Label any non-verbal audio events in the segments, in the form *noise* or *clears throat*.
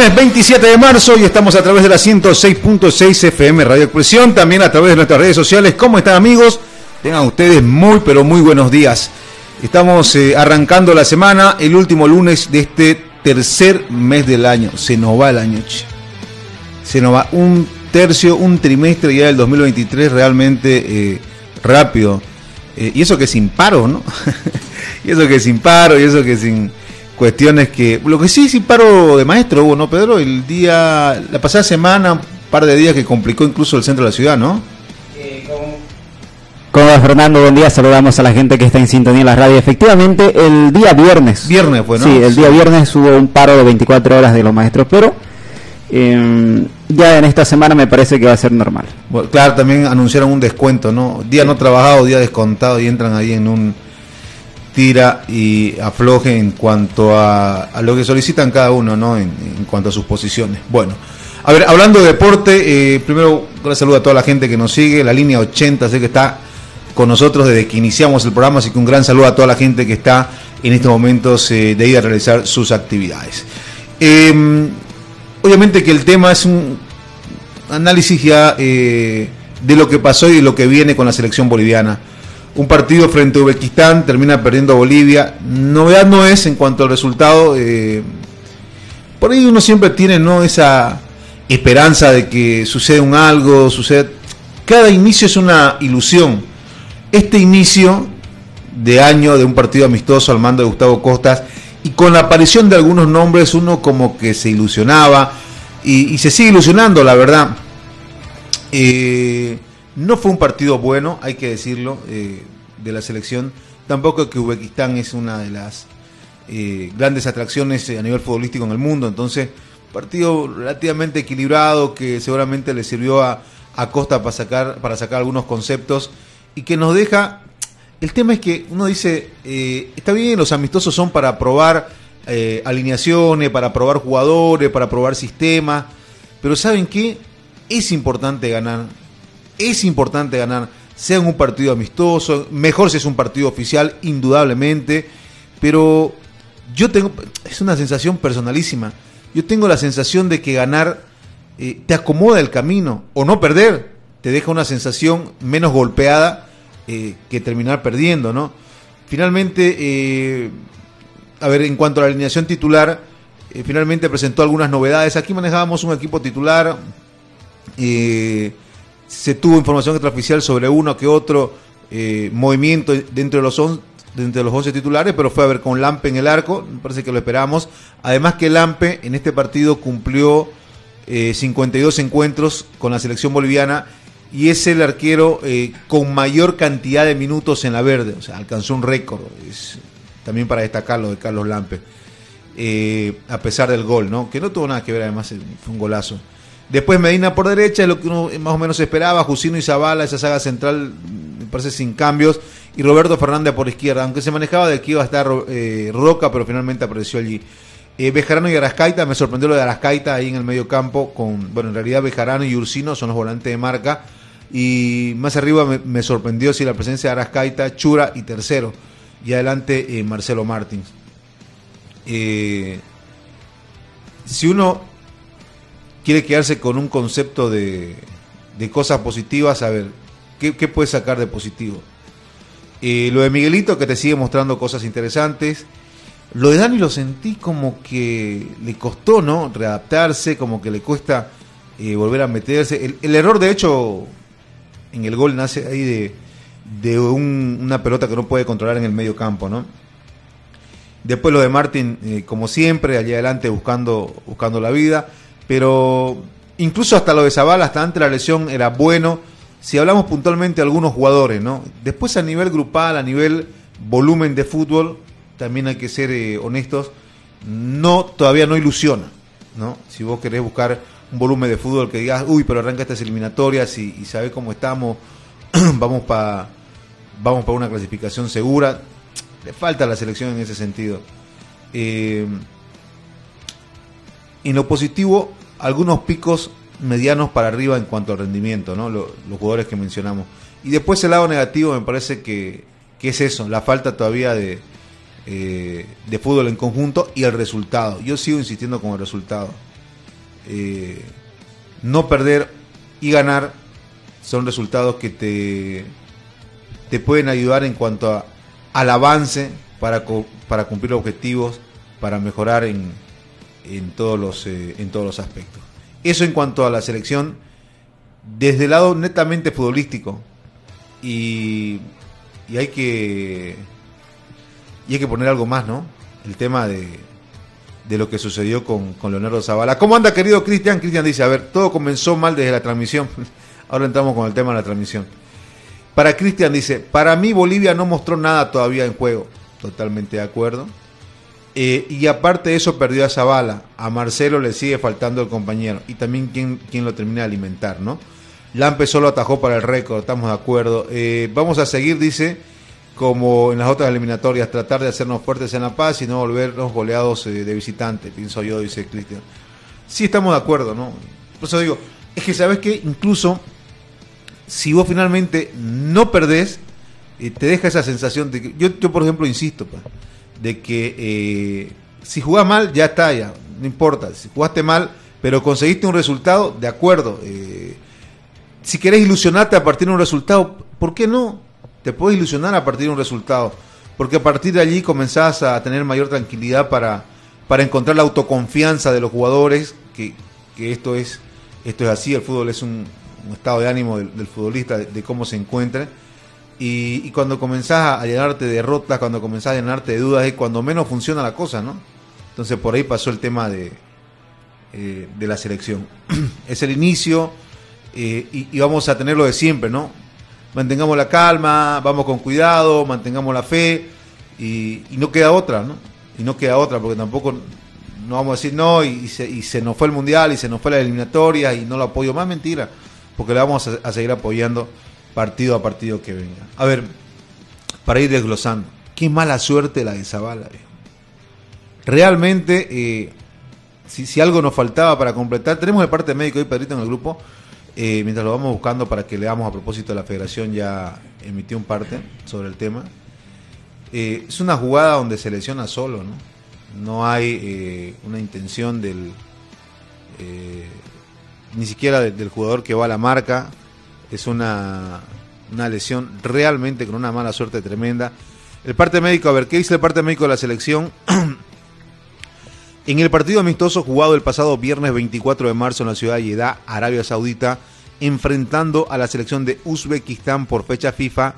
Lunes 27 de marzo y estamos a través de la 106.6 FM Radio Expresión, también a través de nuestras redes sociales. ¿Cómo están amigos? Tengan ustedes muy pero muy buenos días. Estamos eh, arrancando la semana, el último lunes de este tercer mes del año. Se nos va el año. Se nos va un tercio, un trimestre ya del 2023 realmente eh, rápido. Eh, y eso que sin paro, ¿no? *laughs* y eso que sin paro, y eso que sin cuestiones que... Lo que sí, sin paro de maestro hubo, ¿no, Pedro? El día, la pasada semana, un par de días que complicó incluso el centro de la ciudad, ¿no? ¿Cómo va Fernando? Buen día, saludamos a la gente que está en sintonía en la radio. Efectivamente, el día viernes. Viernes fue, ¿no? Sí, el día viernes hubo un paro de 24 horas de los maestros, pero eh, ya en esta semana me parece que va a ser normal. Bueno, claro, también anunciaron un descuento, ¿no? Día no trabajado, día descontado y entran ahí en un tira y afloje en cuanto a, lo que solicitan cada uno, ¿no? En, cuanto a sus posiciones. Bueno, a ver, hablando de deporte, eh, primero, un saludo a toda la gente que nos sigue, la línea 80, sé que está con nosotros desde que iniciamos el programa, así que un gran saludo a toda la gente que está en estos momentos eh, de ir a realizar sus actividades. Eh, obviamente que el tema es un análisis ya eh, de lo que pasó y de lo que viene con la selección boliviana. Un partido frente a Uzbekistán termina perdiendo Bolivia. Novedad no es en cuanto al resultado. eh, por ahí uno siempre tiene ¿no? esa esperanza de que suceda un algo. Cada inicio es una ilusión. Este inicio de año de un partido amistoso al mando de Gustavo Costas y con la aparición de algunos nombres uno como que se ilusionaba y, y se sigue ilusionando, la verdad. Eh, no fue un partido bueno, hay que decirlo, eh, de la selección. Tampoco que Uzbekistán es una de las eh, grandes atracciones eh, a nivel futbolístico en el mundo. Entonces, partido relativamente equilibrado que seguramente le sirvió a, a Costa para sacar, para sacar algunos conceptos y que nos deja... El tema es que uno dice, eh, está bien, los amistosos son para probar alineaciones, para probar jugadores, para probar sistemas, pero ¿saben qué? Es importante ganar, es importante ganar, sea en un partido amistoso, mejor si es un partido oficial, indudablemente, pero yo tengo, es una sensación personalísima, yo tengo la sensación de que ganar eh, te acomoda el camino, o no perder, te deja una sensación menos golpeada eh, que terminar perdiendo, ¿no? Finalmente, eh, a ver, en cuanto a la alineación titular, finalmente presentó algunas novedades. Aquí manejábamos un equipo titular, eh, se tuvo información extraoficial sobre uno que otro eh, movimiento dentro de los on- dentro de los 11 titulares, pero fue a ver con Lampe en el arco, me parece que lo esperamos. Además que Lampe en este partido cumplió eh, 52 encuentros con la selección boliviana y es el arquero eh, con mayor cantidad de minutos en la verde, o sea, alcanzó un récord, también para destacarlo de Carlos Lampe, eh, a pesar del gol, ¿no? Que no tuvo nada que ver, además, eh, fue un golazo. Después Medina por derecha, es lo que uno más o menos esperaba, Jusino y Zavala, esa saga central, me parece sin cambios, y Roberto Fernández por izquierda, aunque se manejaba de que iba a estar eh, Roca, pero finalmente apareció allí. Eh, Bejarano y Arascaita, me sorprendió lo de Arascaita ahí en el medio campo, con, bueno, en realidad Bejarano y Ursino son los volantes de marca, y más arriba me, sorprendió si la presencia de Arascaita, Chura y tercero, y adelante eh, Marcelo Martins. Si uno quiere quedarse con un concepto de, de cosas positivas, a ver, ¿qué, qué puedes sacar de positivo? Eh, lo de Miguelito, que te sigue mostrando cosas interesantes. Lo de Dani lo sentí como que le costó, ¿no? Readaptarse, como que le cuesta eh, volver a meterse. El, error, de hecho, en el gol nace ahí de, de un- una pelota que no puede controlar en el medio campo, ¿no? Después lo de Martín, eh, como siempre, allá adelante buscando, buscando la vida. Pero incluso hasta lo de Zavala, hasta antes de la lesión, era bueno. Si hablamos puntualmente de algunos jugadores, ¿no? Después a nivel grupal, a nivel volumen de fútbol, también hay que ser eh, honestos, no todavía no ilusiona, ¿no? Si vos querés buscar un volumen de fútbol que digas, uy, pero arranca estas eliminatorias y, y sabés cómo estamos, *clears throat* vamos para vamos para una clasificación segura, le falta a la selección en ese sentido. Eh, en lo positivo, algunos picos medianos para arriba en cuanto al rendimiento, ¿no? los jugadores que mencionamos. Y después el lado negativo me parece que, que es eso, la falta todavía de, eh, de fútbol en conjunto y el resultado. Yo sigo insistiendo con el resultado. Eh, no perder y ganar son resultados que te, te pueden ayudar en cuanto al avance para, para cumplir objetivos, para mejorar en, en, todos los, eh, en todos los aspectos. Eso en cuanto a la selección, desde el lado netamente futbolístico. Y, y hay que hay que poner algo más, ¿no? El tema de, de lo que sucedió con, con Leonardo Zavala. ¿Cómo anda, querido Cristian? Cristian dice, a ver, todo comenzó mal desde la transmisión. *laughs* Ahora entramos con el tema de la transmisión. Para Cristian dice, para mí Bolivia no mostró nada todavía en juego. Totalmente de acuerdo. Eh, y aparte de eso perdió a Zavala. A Marcelo le sigue faltando el compañero. Y también quien, lo termina de alimentar, ¿no? Lampe solo atajó para el récord, estamos de acuerdo. Eh, vamos a seguir, dice, como en las otras eliminatorias, tratar de hacernos fuertes en La Paz y no volvernos goleados eh, de visitante, pienso yo, dice Cristian. Sí, estamos de acuerdo, ¿no? Por eso digo, es que sabes que incluso si vos finalmente no perdés, te deja esa sensación de que. Yo, yo por ejemplo, insisto, pa, de que eh, si jugás mal, ya está, ya, no importa. Si jugaste mal, pero conseguiste un resultado, de acuerdo. Eh, si querés ilusionarte a partir de un resultado, ¿por qué no? Te puedes ilusionar a partir de un resultado. Porque a partir de allí comenzás a tener mayor tranquilidad para, para encontrar la autoconfianza de los jugadores, que, que esto, es, esto es así, el fútbol es un, estado de ánimo del, futbolista, de, cómo se encuentra. Y, y, cuando comenzás a llenarte de derrotas, cuando comenzás a llenarte de dudas, es cuando menos funciona la cosa, ¿no? Entonces por ahí pasó el tema de, eh, de la selección. *clears throat* es el inicio eh, y, vamos a tenerlo de siempre, ¿no? Mantengamos la calma, vamos con cuidado, mantengamos la fe y, no queda otra, ¿no? Y no queda otra, porque tampoco no vamos a decir no y, se, y se nos fue el mundial y se nos fue la eliminatoria y no lo apoyo más mentira porque le vamos a, seguir apoyando partido a partido que venga. A ver, para ir desglosando, qué mala suerte la de Zavala. Realmente, eh, si, si, algo nos faltaba para completar, tenemos de parte médico y Pedrito en el grupo, eh, mientras lo vamos buscando para que leamos a propósito de la federación, ya emitió un parte sobre el tema. Eh, es una jugada donde se lesiona solo, ¿no? No hay eh, una intención del ni siquiera del, jugador que va a la marca. Es una, una lesión realmente con una mala suerte tremenda. El parte médico, a ver, ¿qué dice el parte médico de la selección? *clears throat* en el partido amistoso jugado el pasado viernes 24 de marzo en la ciudad de Jeddah, Arabia Saudita, enfrentando a la selección de Uzbekistán por fecha FIFA,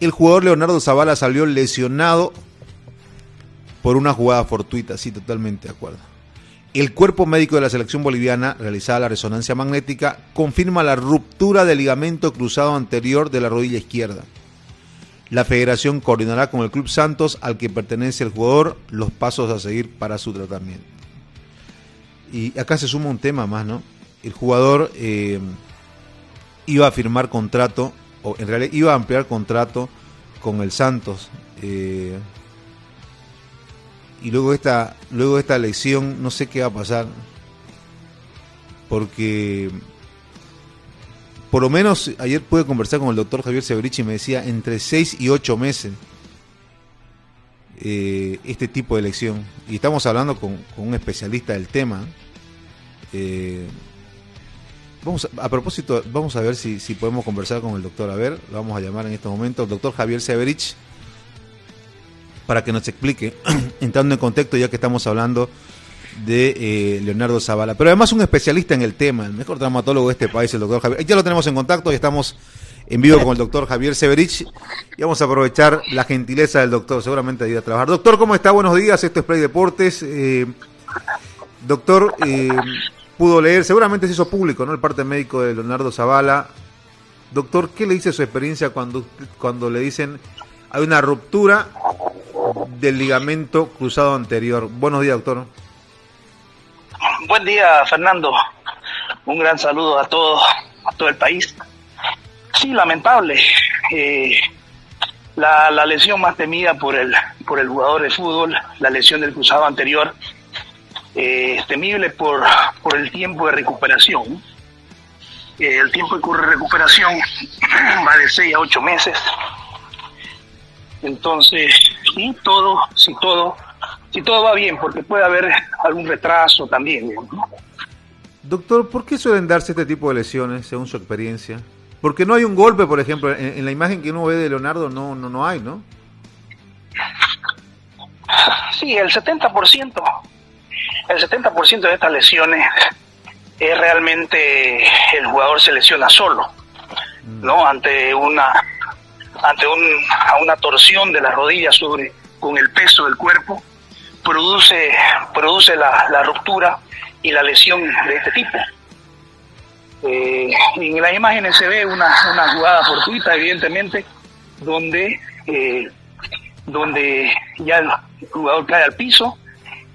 el jugador Leonardo Zavala salió lesionado por una jugada fortuita, sí, totalmente de acuerdo. El cuerpo médico de la selección boliviana, realizada la resonancia magnética, confirma la ruptura del ligamento cruzado anterior de la rodilla izquierda. La federación coordinará con el Club Santos, al que pertenece el jugador, los pasos a seguir para su tratamiento. Y acá se suma un tema más, ¿no? El jugador eh, iba a firmar contrato, o en realidad iba a ampliar contrato con el Santos. Eh, y luego esta, luego esta lesión no sé qué va a pasar. Porque por lo menos ayer pude conversar con el doctor Javier Severich y me decía entre 6 y 8 meses eh, este tipo de lesión. Y estamos hablando con, un especialista del tema. Eh, vamos a, propósito, vamos a ver si, si, podemos conversar con el doctor. A ver, lo vamos a llamar en este momento. El doctor Javier Severich para que nos explique, *clears throat* entrando en contexto ya que estamos hablando de eh, Leonardo Zavala. Pero además un especialista en el tema, el mejor traumatólogo de este país, el doctor Javier. Ya lo tenemos en contacto y estamos en vivo con el doctor Javier Severich y vamos a aprovechar la gentileza del doctor, seguramente de a trabajar. Doctor, ¿cómo está? Buenos días, esto es Play Deportes. Eh, doctor, eh, pudo leer, seguramente se hizo público, ¿no? El parte médico de Leonardo Zavala. Doctor, ¿qué le dice su experiencia cuando, cuando le dicen hay una ruptura del ligamento cruzado anterior. Buenos días, doctor. Buen día, Fernando. Un gran saludo a todo, a todo el país. Sí, lamentable. Eh, la, la, lesión más temida por el, por el jugador de fútbol, la lesión del cruzado anterior, eh, es temible por, por el tiempo de recuperación. Eh, el tiempo de recuperación *clears throat* va de 6 a 8 meses. Entonces, sí, todo, si todo, si todo va bien, porque puede haber algún retraso también. Doctor, ¿por qué suelen darse este tipo de lesiones, según su experiencia? Porque no hay un golpe, por ejemplo, en, la imagen que uno ve de Leonardo no, no, no hay, ¿no? Sí, el 70%, el 70% de estas lesiones es realmente el jugador se lesiona solo, ¿no? Mm. Ante una ante un, una torsión de la rodilla sobre con el peso del cuerpo produce produce la, la ruptura y la lesión de este tipo. Eh, en las imágenes se ve una, una jugada fortuita, evidentemente, donde, eh, donde ya el jugador cae al piso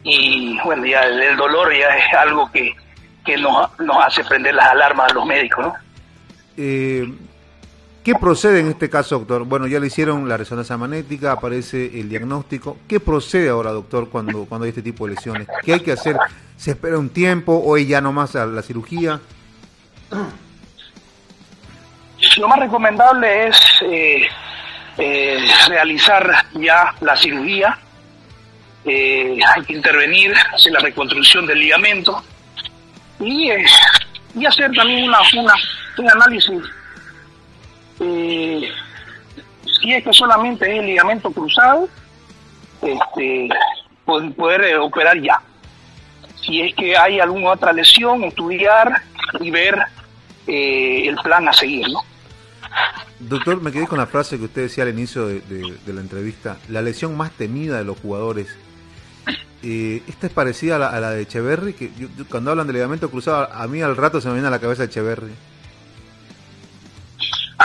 y bueno, ya el, dolor ya es algo que, que nos, nos, hace prender las alarmas a los médicos. Eh, ¿Qué procede en este caso, doctor? Bueno, ya le hicieron la resonancia magnética, aparece el diagnóstico. ¿Qué procede ahora, doctor, cuando, cuando hay este tipo de lesiones? ¿Qué hay que hacer? ¿Se espera un tiempo o ya nomás la cirugía? Lo más recomendable es eh, eh, realizar ya la cirugía. Eh, hay que intervenir, hacer la reconstrucción del ligamento y, y hacer también una, una un análisis eh, si es que solamente es el ligamento cruzado, este, poder, operar ya. Si es que hay alguna otra lesión, estudiar y ver eh, el plan a seguir, ¿no? Doctor, me quedé con la frase que usted decía al inicio de, la entrevista, la lesión más temida de los jugadores. Eh, esta es parecida a la, de Echeverry, que cuando hablan de ligamento cruzado, a mí al rato se me viene a la cabeza Echeverry.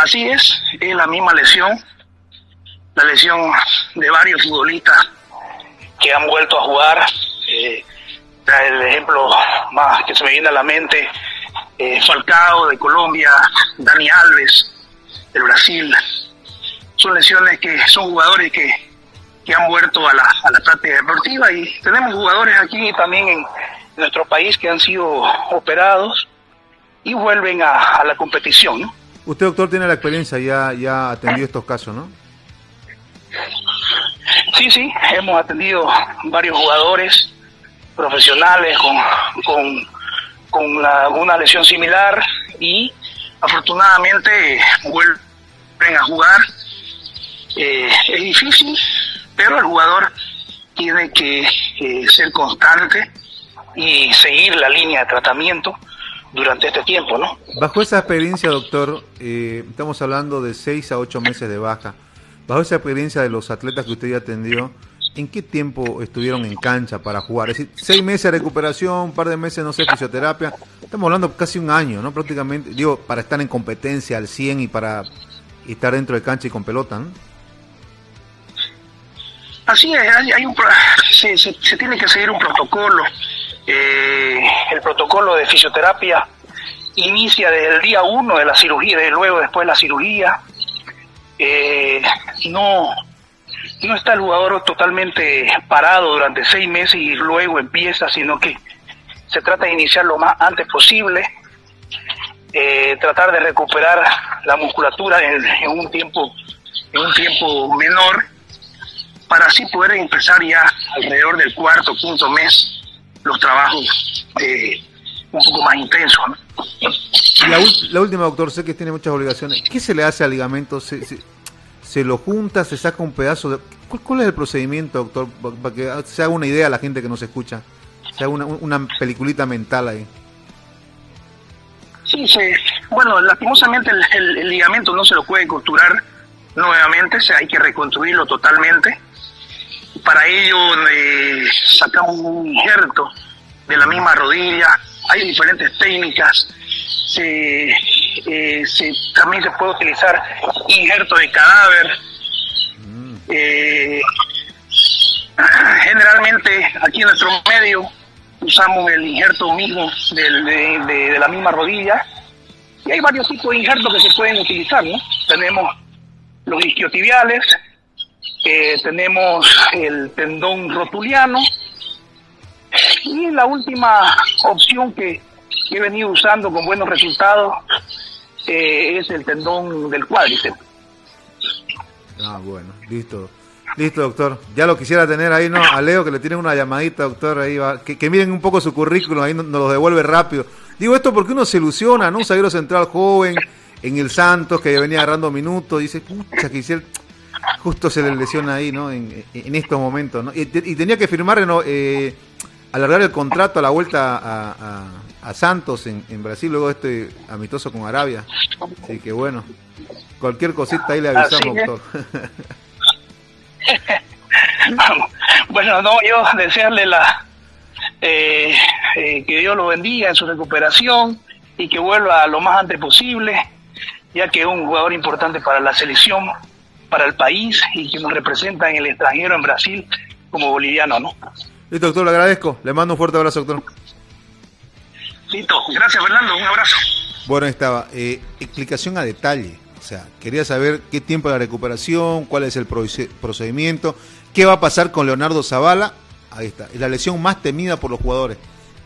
Así es, es la misma lesión, la lesión de varios futbolistas que han vuelto a jugar. Eh, el ejemplo más que se me viene a la mente, eh, Falcao de Colombia, Dani Alves del Brasil. Son lesiones que son jugadores que, que han vuelto a la, a la práctica deportiva y tenemos jugadores aquí también en nuestro país que han sido operados y vuelven a, a la competición. ¿no? Usted, doctor, tiene la experiencia, ya, ya atendido estos casos, ¿no? Sí, sí, hemos atendido varios jugadores profesionales con, con, con una lesión similar y afortunadamente vuelven a jugar. Eh, es difícil, pero el jugador tiene que eh, ser constante y seguir la línea de tratamiento durante este tiempo, ¿no? Bajo esa experiencia, doctor, eh, estamos hablando de seis a ocho meses de baja. Bajo esa experiencia de los atletas que usted ya atendió, ¿en qué tiempo estuvieron en cancha para jugar? Es decir, seis meses de recuperación, un par de meses, no sé, fisioterapia. Estamos hablando casi un año, ¿no? Prácticamente, digo, para estar en competencia al 100 y para estar dentro de cancha y con pelota, ¿no? Así es, hay, un, se, se, tiene que seguir un protocolo. Eh, el protocolo de fisioterapia inicia desde el día uno de la cirugía, desde luego después de la cirugía. Eh, no, no está el jugador totalmente parado durante seis meses y luego empieza, sino que se trata de iniciar lo más antes posible, eh, tratar de recuperar la musculatura en, en, un tiempo en un tiempo menor para así poder empezar ya alrededor del cuarto, quinto mes los trabajos eh, un poco más intensos. La, última, doctor, sé que tiene muchas obligaciones. ¿Qué se le hace al ligamento? ¿Se, se, lo junta, se saca un pedazo de... ¿Cuál, es el procedimiento, doctor? Para que se haga una idea a la gente que nos escucha. Se haga una, una peliculita mental ahí. Sí, sí. Bueno, lastimosamente el, ligamento no se lo puede costurar nuevamente, o sea, hay que reconstruirlo totalmente. Para ello eh, sacamos un injerto de la misma rodilla. Hay diferentes técnicas. Eh, también se puede utilizar injerto de cadáver. Eh, generalmente aquí en nuestro medio usamos el injerto mismo de, la misma rodilla y hay varios tipos de injertos que se pueden utilizar, ¿no? Tenemos los isquiotibiales, eh, tenemos el tendón rotuliano y la última opción que, he venido usando con buenos resultados eh, es el tendón del cuádriceps. Ah, bueno, listo. Listo, doctor. Ya lo quisiera tener ahí, ¿no? A Leo que le tienen una llamadita, doctor, ahí va. Que, miren un poco su currículum, ahí nos, lo devuelve rápido. Digo esto porque uno se ilusiona, ¿no? Un zaguero central joven en el Santos que venía agarrando minutos, dice, pucha, que hiciera... Justo se le lesiona ahí, ¿no? En, estos momentos, ¿no? Y, tenía que firmar, ¿no? Eh, alargar el contrato a la vuelta a, Santos en, Brasil, luego este amistoso con Arabia. Así que bueno, cualquier cosita ahí le avisamos, doctor. *laughs* bueno, no, yo desearle la eh, eh, que Dios lo bendiga en su recuperación y que vuelva lo más antes posible, ya que es un jugador importante para la selección, para el país y que nos representa en el extranjero, en Brasil, como boliviano, ¿no? Listo, doctor, le agradezco. Le mando un fuerte abrazo, doctor. Listo, gracias, Fernando. Un abrazo. Bueno, estaba. Eh, explicación a detalle. O sea, quería saber qué tiempo de la recuperación, cuál es el procedimiento, qué va a pasar con Leonardo Zavala. Ahí está. Es la lesión más temida por los jugadores.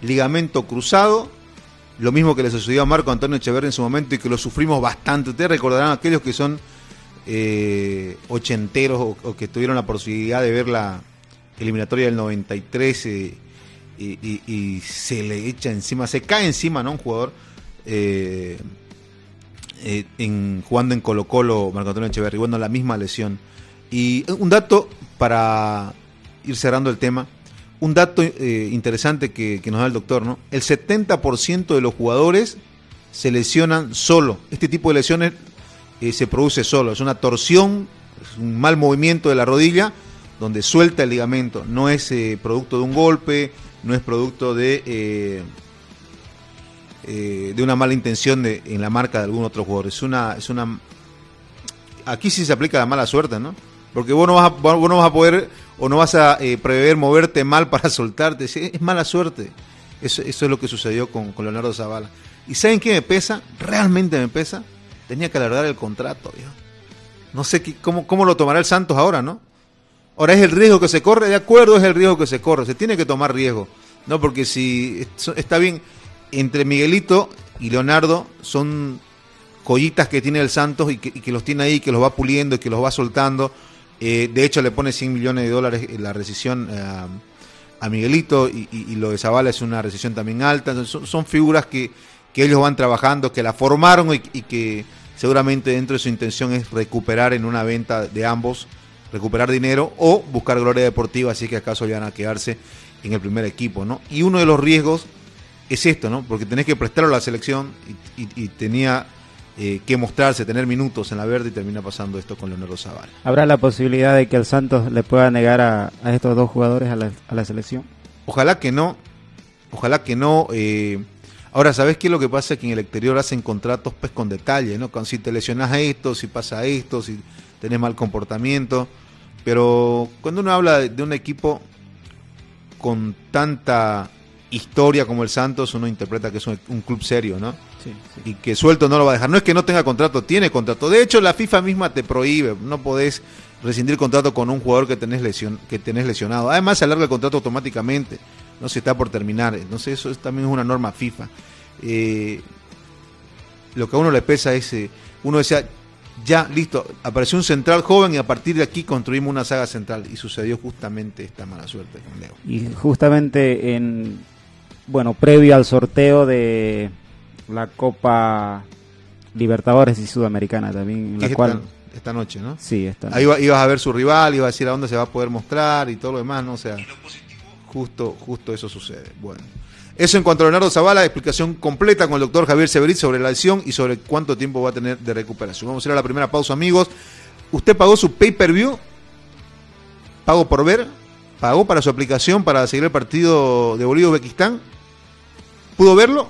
Ligamento cruzado. Lo mismo que le sucedió a Marco Antonio Echeverri en su momento y que lo sufrimos bastante. Ustedes recordarán aquellos que son eh, ochenteros o, que tuvieron la posibilidad de ver la, eliminatoria del 93 eh, y, se le echa encima, se cae encima, ¿no? Un jugador eh, eh, en, jugando en Colo Colo, Marco Antonio Echeverri, bueno, la misma lesión. Y un dato para ir cerrando el tema, un dato interesante que, nos da el doctor, ¿no? El 70% de los jugadores se lesionan solo. Este tipo de lesiones se produce solo. Es una torsión, es un mal movimiento de la rodilla donde suelta el ligamento. No es eh, producto de un golpe, no es producto de, eh, eh, de una mala intención de, en la marca de algún otro jugador. Es una, es una. Aquí sí se aplica la mala suerte, ¿no? Porque vos no vas a, vos no vas a poder o no vas a prever moverte mal para *laughs* soltarte. Es mala suerte. Eso es lo que sucedió con, Leonardo Zavala. ¿Y saben qué me pesa? Realmente me pesa. Tenía que alargar el contrato, No sé qué, cómo, cómo lo tomará el Santos ahora, ¿no? Ahora es el riesgo que se corre, de acuerdo, es el riesgo que se corre, se tiene que tomar riesgo, ¿no? Porque si está bien, entre Miguelito y Leonardo son joyitas que tiene el Santos y que, los tiene ahí, que los va puliendo y que los va soltando. Eh, de hecho, le pone 100 millones de dólares la rescisión eh, a Miguelito y, lo de Zavala es una rescisión también alta. son, figuras que, que, ellos van trabajando, que la formaron y que seguramente dentro de su intención es recuperar en una venta de ambos recuperar dinero o buscar gloria deportiva, así que acaso van a quedarse en el primer equipo, ¿no? Y uno de los riesgos es esto, ¿no? Porque tenés que prestarlo a la selección y, tenía eh, que mostrarse, tener minutos en la verde y termina pasando esto con Leonardo Zavala. ¿Habrá la posibilidad de que el Santos le pueda negar a, estos dos jugadores a la, selección? Ojalá que no, ojalá que no. Eh, ahora, ¿sabes qué es lo que pasa? Que en el exterior hacen contratos pues con detalle, ¿no? si te lesionas a esto, si pasa esto, si tenés mal comportamiento. Pero cuando uno habla de, un equipo con tanta historia como el Santos, uno interpreta que es un, club serio, ¿no? Sí, Y que suelto no lo va a dejar. No es que no tenga contrato, tiene contrato. De hecho, la FIFA misma te prohíbe, no podés rescindir contrato con un jugador que tenés, lesión, que tenés lesionado. Además, se alarga el contrato automáticamente, no se está por terminar. Entonces, eso también es una norma FIFA. Eh, lo que a uno le pesa es, eh, uno decía, ya, listo, apareció un central joven y a partir de aquí construimos una saga central y sucedió justamente esta mala suerte con Leo. Y justamente en, bueno, previo al sorteo de la Copa Libertadores y Sudamericana también, la cual... Esta, noche, ¿no? Sí, esta Ahí ibas a ver su rival, ibas a decir a dónde se va a poder mostrar y todo lo demás, ¿no? O sea, justo, justo eso sucede. Bueno. Eso en cuanto a Leonardo Zavala, explicación completa con el doctor Javier Severit sobre la lesión y sobre cuánto tiempo va a tener de recuperación. Vamos a ir a la primera pausa, amigos. ¿Usted pagó su pay-per-view? ¿Pago por ver? ¿Pagó para su aplicación para seguir el partido de Bolivia-Uzbekistán? ¿Pudo verlo?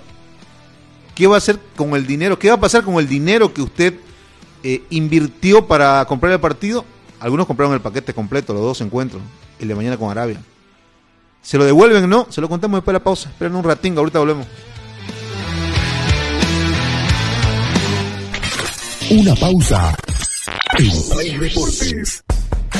¿Qué va a hacer con el dinero? ¿Qué va a pasar con el dinero que usted eh, invirtió para comprar el partido? Algunos compraron el paquete completo, los dos encuentros, el de mañana con Arabia. ¿Se lo devuelven no? Se lo contamos después de la pausa. Esperen un ratín, ahorita volvemos. Una pausa. En.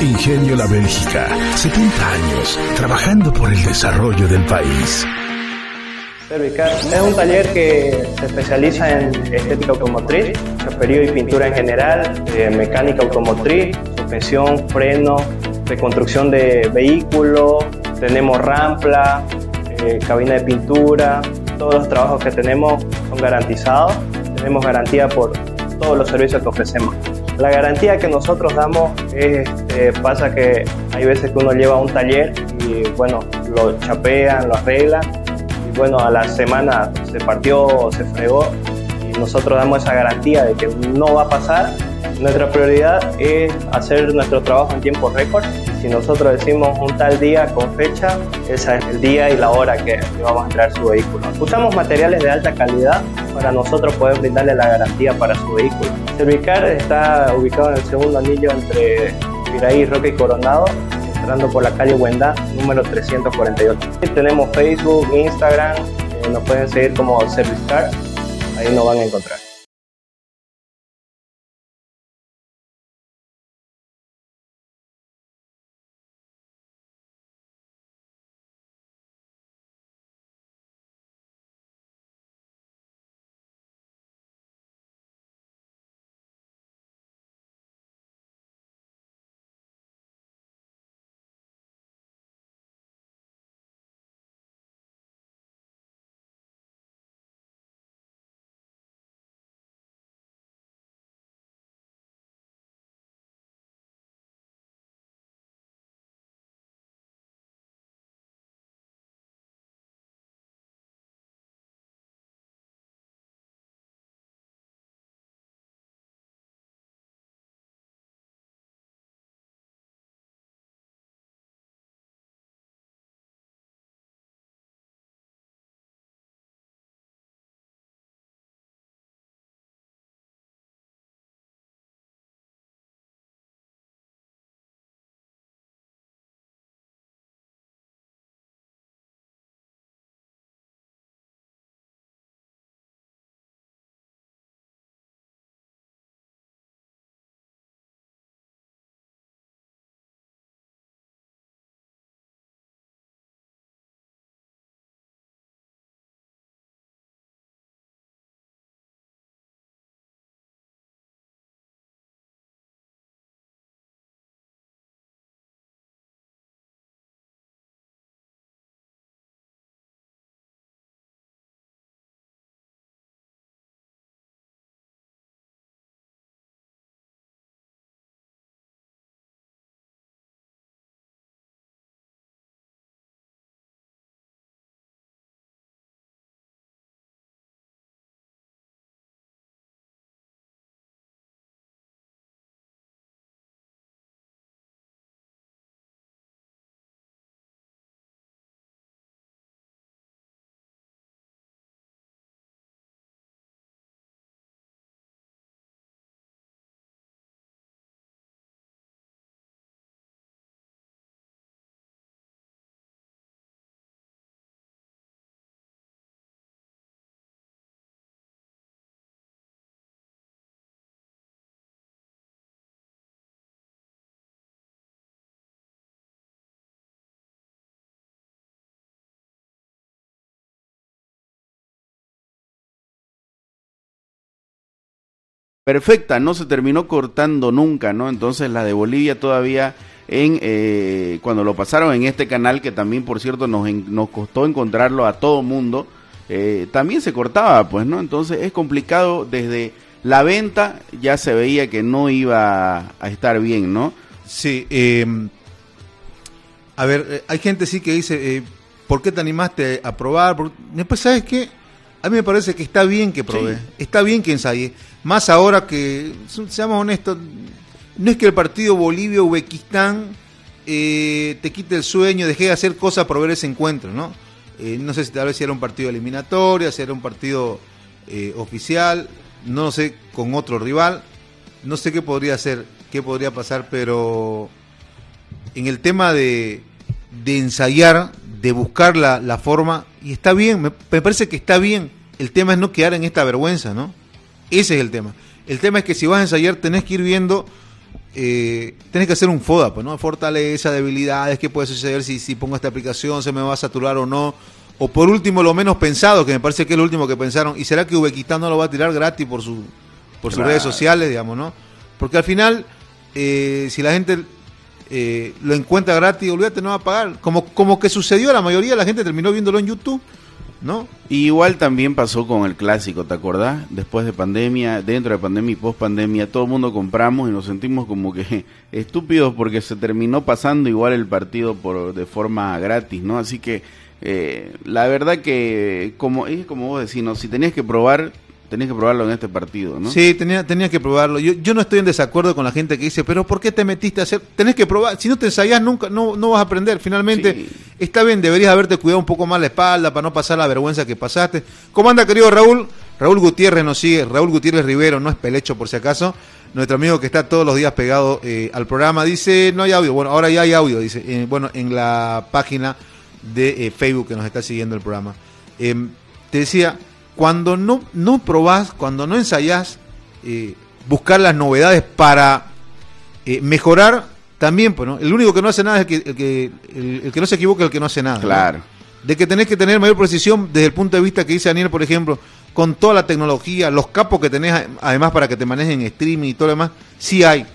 Ingenio La Bélgica, 70 años trabajando por el desarrollo del país. Servicar es un taller que se especializa en estética automotriz, choferío y pintura en general, eh, mecánica automotriz, suspensión, freno, reconstrucción de vehículos, tenemos rampla, eh, cabina de pintura, todos los trabajos que tenemos son garantizados, tenemos garantía por todos los servicios que ofrecemos. La garantía que nosotros damos es, este, pasa que hay veces que uno lleva un taller y bueno, lo chapean, lo arreglan y bueno, a la semana se partió se fregó y nosotros damos esa garantía de que no va a pasar. Nuestra prioridad es hacer nuestro trabajo en tiempo récord. Si nosotros decimos un tal día con fecha, ese es el día y la hora que vamos a entregar su vehículo. Usamos materiales de alta calidad para nosotros poder brindarle la garantía para su vehículo. Servicar está ubicado en el segundo anillo entre Piraí, Roque y Coronado, entrando por la calle Huendá, número 348. Tenemos Facebook, Instagram, eh, nos pueden seguir como Servicar, ahí nos van a encontrar. Perfecta, no se terminó cortando nunca, ¿no? Entonces la de Bolivia todavía en eh, cuando lo pasaron en este canal que también por cierto nos, nos costó encontrarlo a todo mundo eh, también se cortaba pues no entonces es complicado desde la venta ya se veía que no iba a estar bien no sí eh, a ver eh, hay gente sí que dice eh, ¿por qué te animaste a probar? Después sabes qué a mí me parece que está bien que probé, sí. está bien que ensaye. Más ahora que, seamos honestos, no es que el partido Bolivia-Uzbekistán eh, te quite el sueño, deje de hacer cosas por ver ese encuentro, ¿no? Eh, no sé si tal vez si era un partido eliminatorio, si era un partido eh, oficial, no sé, con otro rival, no sé qué podría hacer, qué podría pasar, pero en el tema de, de ensayar, de buscar la, la forma, y está bien, me, me, parece que está bien. El tema es no quedar en esta vergüenza, ¿no? Ese es el tema. El tema es que si vas a ensayar tenés que ir viendo, eh, tenés que hacer un FODA, pues, ¿no? Fortaleza, debilidades, qué puede suceder si, si pongo esta aplicación, se me va a saturar o no. O por último, lo menos pensado, que me parece que es lo último que pensaron. ¿Y será que Uzbekistán no lo va a tirar gratis por, su, por claro. sus redes sociales, digamos, ¿no? Porque al final, eh, si la gente eh, lo encuentra gratis, olvídate, no va a pagar. Como, como que sucedió, la mayoría de la gente terminó viéndolo en YouTube, ¿no? Y igual también pasó con el clásico, ¿te acordás? Después de pandemia, dentro de pandemia y post pandemia, todo el mundo compramos y nos sentimos como que *laughs* estúpidos porque se terminó pasando igual el partido por de forma gratis, ¿no? Así que eh, la verdad que, como es como vos decís, ¿no? si tenías que probar, tenías que probarlo en este partido, ¿no? Sí, tenía, tenía que probarlo. Yo, yo no estoy en desacuerdo con la gente que dice, pero ¿por qué te metiste a hacer? Tenés que probar. Si no te ensayás, nunca, no, no vas a aprender. Finalmente, sí. está bien, deberías haberte cuidado un poco más la espalda para no pasar la vergüenza que pasaste. ¿Cómo anda, querido Raúl? Raúl Gutiérrez nos sigue, Raúl Gutiérrez Rivero, no es Pelecho por si acaso, nuestro amigo que está todos los días pegado eh, al programa, dice, no hay audio, bueno, ahora ya hay audio, dice, eh, bueno, en la página de eh, Facebook que nos está siguiendo el programa. Em, te decía, cuando no, no probás, cuando no ensayás, eh, buscar las novedades para eh, mejorar también, pues, ¿no? El único que no hace nada es el que, el que, el, el que no se equivoca, el que no hace nada. Claro. ¿no? De que tenés que tener mayor precisión desde el punto de vista que dice Daniel, por ejemplo, con toda la tecnología, los capos que tenés además para que te manejen streaming y todo lo demás, sí hay.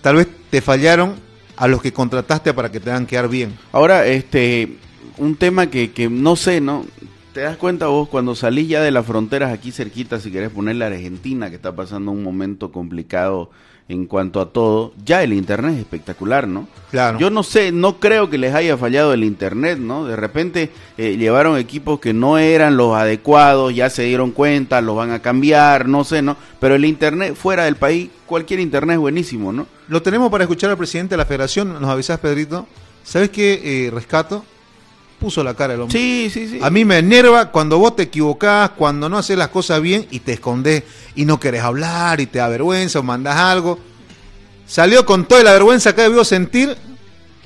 Tal vez te fallaron a los que contrataste para que te hagan quedar bien. Ahora, este, un tema que, que no sé, ¿no? ¿Te das cuenta vos cuando salís ya de las fronteras aquí cerquita, si querés poner la Argentina, que está pasando un momento complicado en cuanto a todo, ya el internet es espectacular, ¿no? Claro. Yo no sé, no creo que les haya fallado el internet, ¿no? De repente eh, llevaron equipos que no eran los adecuados, ya se dieron cuenta, los van a cambiar, no sé, ¿no? Pero el internet fuera del país, cualquier internet es buenísimo, ¿no? Lo tenemos para escuchar al presidente de la federación, nos avisás, Pedrito. ¿Sabes qué eh, rescato? Puso la cara el hombre. Sí, sí, sí. A mí me enerva cuando vos te equivocás, cuando no haces las cosas bien y te escondés y no querés hablar y te da vergüenza o mandás algo. Salió con toda la vergüenza que debió sentir,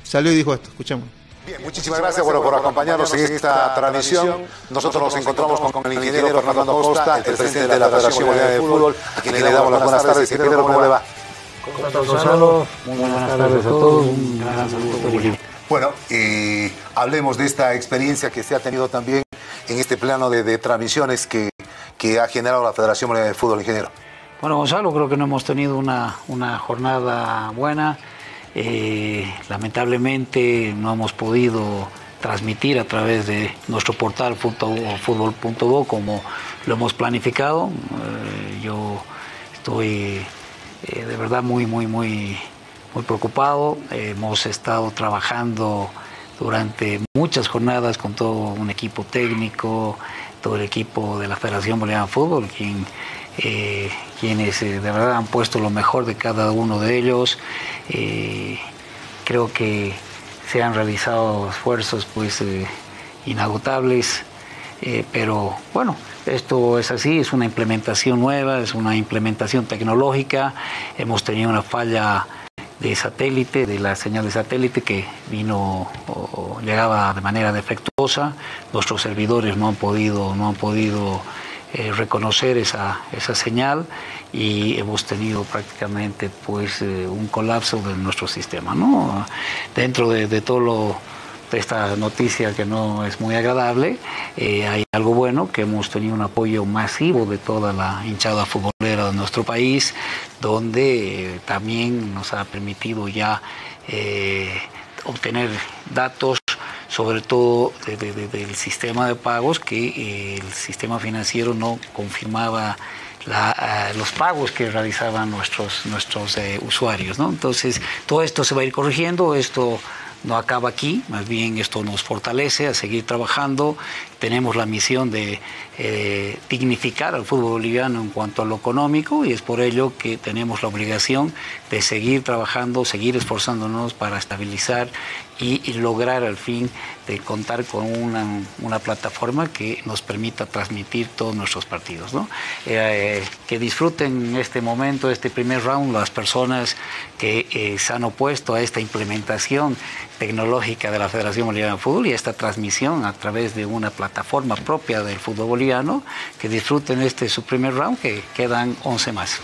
salió y dijo esto. Escuchemos. Bien, muchísimas gracias bueno, por acompañarnos en esta transmisión. Nosotros nos encontramos con el ingeniero Fernando Costa, el presidente de la Federación Boliviana de Fútbol, a quien le damos las buenas tardes. Ingeniero, ¿cómo le va? Gonzalo, muy buenas tardes a todos. Un gran saludo. Bueno, hablemos de esta experiencia que se ha tenido también en este plano de, transmisiones que, que, ha generado la Federación de Fútbol, ingeniero. Bueno, Gonzalo, creo que no hemos tenido una, una jornada buena. Eh, lamentablemente no hemos podido transmitir a través de nuestro portal fútbol.do como lo hemos planificado. Eh, yo estoy eh, de verdad muy, muy, muy muy preocupado. hemos estado trabajando durante muchas jornadas con todo un equipo técnico, todo el equipo de la Federación Boliviana de Fútbol, quien, eh, quienes eh, de verdad han puesto lo mejor de cada uno de ellos. Eh, creo que se han realizado esfuerzos pues inagotables, pero bueno, esto es así, es una implementación nueva, es una implementación tecnológica. Hemos tenido una falla de satélite, de la señal de satélite que vino o llegaba de manera defectuosa. Nuestros servidores no han podido, no han podido eh, reconocer esa, esa señal y hemos tenido prácticamente pues eh, un colapso de nuestro sistema. ¿no? Dentro de, de todo lo, esta noticia que no es muy agradable, eh, hay algo bueno, que hemos tenido un apoyo masivo de toda la hinchada futbolera de nuestro país, donde eh, también nos ha permitido ya eh, obtener datos sobre todo de- de- de- del sistema de pagos, que el sistema financiero no confirmaba ah, los pagos que realizaban nuestros, nuestros usuarios. ¿no? Entonces, todo esto se va a ir corrigiendo, esto no acaba aquí, más bien esto nos fortalece a seguir trabajando. Tenemos la misión de eh, dignificar al fútbol boliviano en cuanto a lo económico y es por ello que tenemos la obligación de seguir trabajando, seguir esforzándonos para estabilizar y, y lograr al fin de contar con una, una plataforma que nos permita transmitir todos nuestros partidos. ¿no? Eh, que disfruten este momento, este primer round, las personas que eh, se han opuesto a esta implementación tecnológica de la Federación Boliviana de Fútbol y esta transmisión a través de una plataforma propia del fútbol boliviano, que disfruten este su primer round, que quedan 11 más.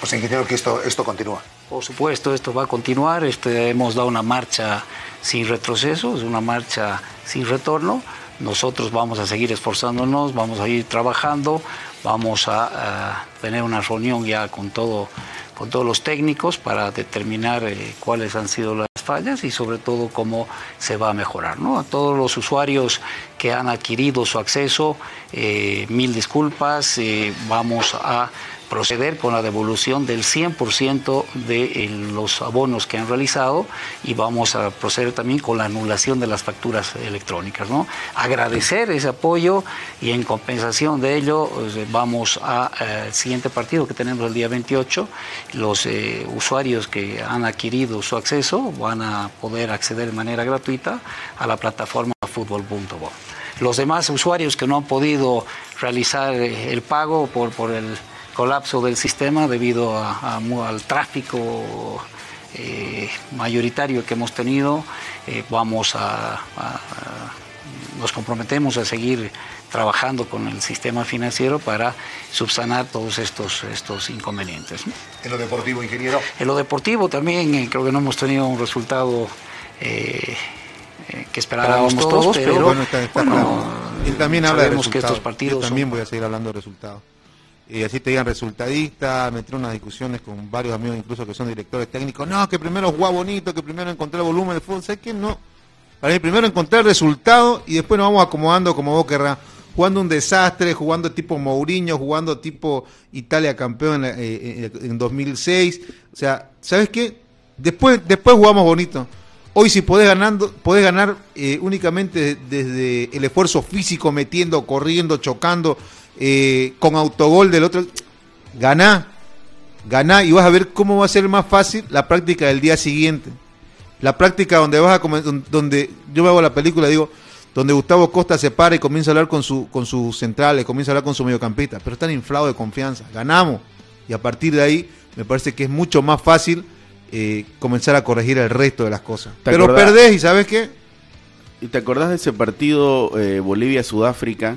Pues ingeniero que esto, esto continúa. Por supuesto, esto va a continuar. Este, hemos dado una marcha sin retroceso, es una marcha sin retorno. Nosotros vamos a seguir esforzándonos, vamos a ir trabajando, vamos a, tener una reunión ya con con todos los técnicos para determinar eh, cuáles han sido las fallas y sobre todo cómo se va a mejorar. ¿no? A todos los usuarios que han adquirido su acceso, eh, mil disculpas, eh, vamos a proceder con la devolución del 100% de eh, los abonos que han realizado y vamos a proceder también con la anulación de las facturas electrónicas. ¿no? Agradecer ese apoyo y en compensación de ello eh, vamos al siguiente partido que tenemos el día 28. Los eh, usuarios que han adquirido su acceso van a poder acceder de manera gratuita a la plataforma fútbol.bo. Los demás usuarios que no han podido realizar eh, el pago por, por el colapso del sistema debido a- a mu- al tráfico eh, mayoritario que hemos tenido, eh, vamos a, a- a- nos comprometemos a seguir trabajando con el sistema financiero para subsanar todos estos, estos inconvenientes. ¿no? En lo deportivo, ingeniero. En lo deportivo también eh, creo que no hemos tenido un resultado que esperábamos todos, pero pero bueno, está- está bueno, claro. Él también habla de que resultados. estos partidos Yo también son- voy a seguir hablando de resultados. Y así te digan resultadista, meter unas discusiones con varios amigos incluso que son directores técnicos. No, que primero jugar bonito, que primero encontrar volumen de fútbol. ¿Sabes qué? No. Para mí primero encontrar el resultado y después nos vamos acomodando como vos querrás. Jugando un desastre, jugando tipo Mourinho, jugando tipo Italia campeón en, la- eh, eh, 2006. O sea, ¿sabes qué? Después, después jugamos bonito. Hoy si podés, ganando, podés ganar eh, únicamente desde el esfuerzo físico, metiendo, corriendo, chocando, eh, con autogol del otro. Ganá, ganá y vas a ver cómo va a ser más fácil la práctica del día siguiente. La práctica donde vas a donde yo me hago la película, digo, donde Gustavo Costa se para y comienza a hablar con su con sus centrales, comienza a hablar con su mediocampista, pero están inflados de confianza. Ganamos y a partir de ahí me parece que es mucho más fácil eh, comenzar a corregir el resto de las cosas. ¿Te Pero acordás? perdés y sabes qué? ¿Y te acordás de ese partido eh, Bolivia-Sudáfrica,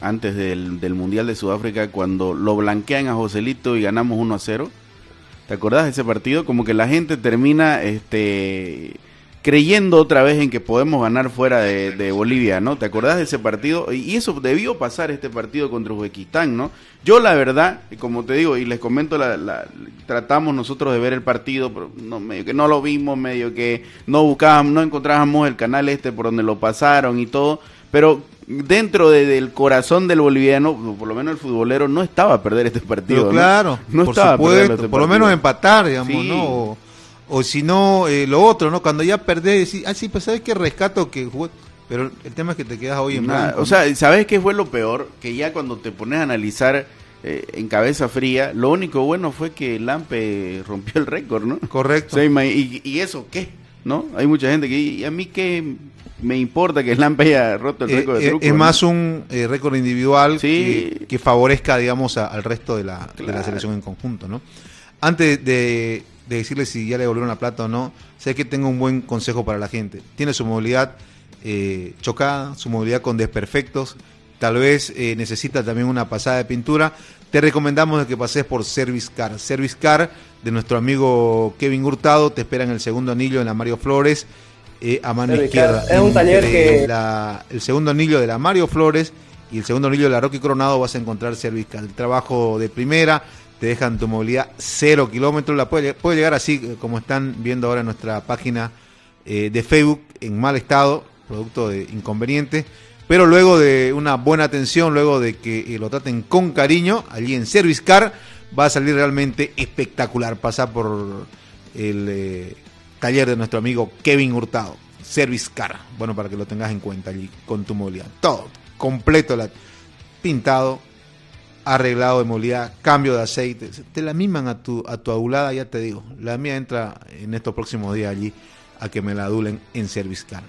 antes del, del Mundial de Sudáfrica, cuando lo blanquean a Joselito y ganamos 1 a 0? ¿Te acordás de ese partido? Como que la gente termina este, creyendo otra vez en que podemos ganar fuera de, Bolivia, ¿no? ¿Te acordás de ese partido? Y eso debió pasar este partido contra Uzbekistán, ¿no? Yo la verdad, como te digo, y les comento, la- tratamos nosotros de ver el partido, pero no, medio que no lo vimos, medio que no buscábamos, no encontrábamos el canal este por donde lo pasaron y todo, pero dentro de- del corazón del boliviano, por lo menos el futbolero, no estaba a perder este partido. Claro, no por estaba a supuesto, este por lo menos empatar, digamos, Sí. ¿no? O, o si no, eh, lo otro, ¿no? Cuando ya perdés, decís, ah, sí, pues sabes qué rescato que jugué. Pero el tema es que te quedas hoy en Nada, blanco. o sea, ¿sabes qué fue lo peor? Que ya cuando te pones a analizar eh, en cabeza fría, lo único bueno fue que Lampe rompió el récord, ¿no? Correcto. *laughs* O sea, y, y eso qué? ¿No? Hay mucha gente que ¿y a mí qué me importa que Lampe haya roto el Eh, récord de eh, truco? es no? más un eh, récord individual Sí. que, que favorezca, digamos, a- al resto de la, de la Claro. selección en conjunto, ¿no? Antes de, de decirle si ya le devolvieron la plata o no, sé que tengo un buen consejo para la gente. Tiene su movilidad eh, chocada, su movilidad con desperfectos, tal vez eh, necesita también una pasada de pintura. Te recomendamos que pases por Service Car. Service Car de nuestro amigo Kevin Hurtado, te espera en el segundo anillo en la Mario Flores. eh, a mano izquierda. es un taller Entre que- la- el segundo anillo de la Mario Flores y el segundo anillo de la Rocky Coronado vas a encontrar Serviscal. El trabajo de primera, te dejan tu movilidad cero kilómetros, la puede, puede llegar así eh, como están viendo ahora en nuestra página eh, de Facebook, en mal estado, producto de inconveniente. Pero luego de una buena atención, luego de que eh, lo traten con cariño, allí en Service Car, va a salir realmente espectacular. Pasar por el eh, taller de nuestro amigo Kevin Hurtado, Service Car. Bueno, para que lo tengas en cuenta allí con tu movilidad. Todo completo, pintado, arreglado de movilidad, cambio de aceite. Te la miman a tu, a tu adulada, ya te digo. La mía entra en estos próximos días allí a que me la adulen en Service Car.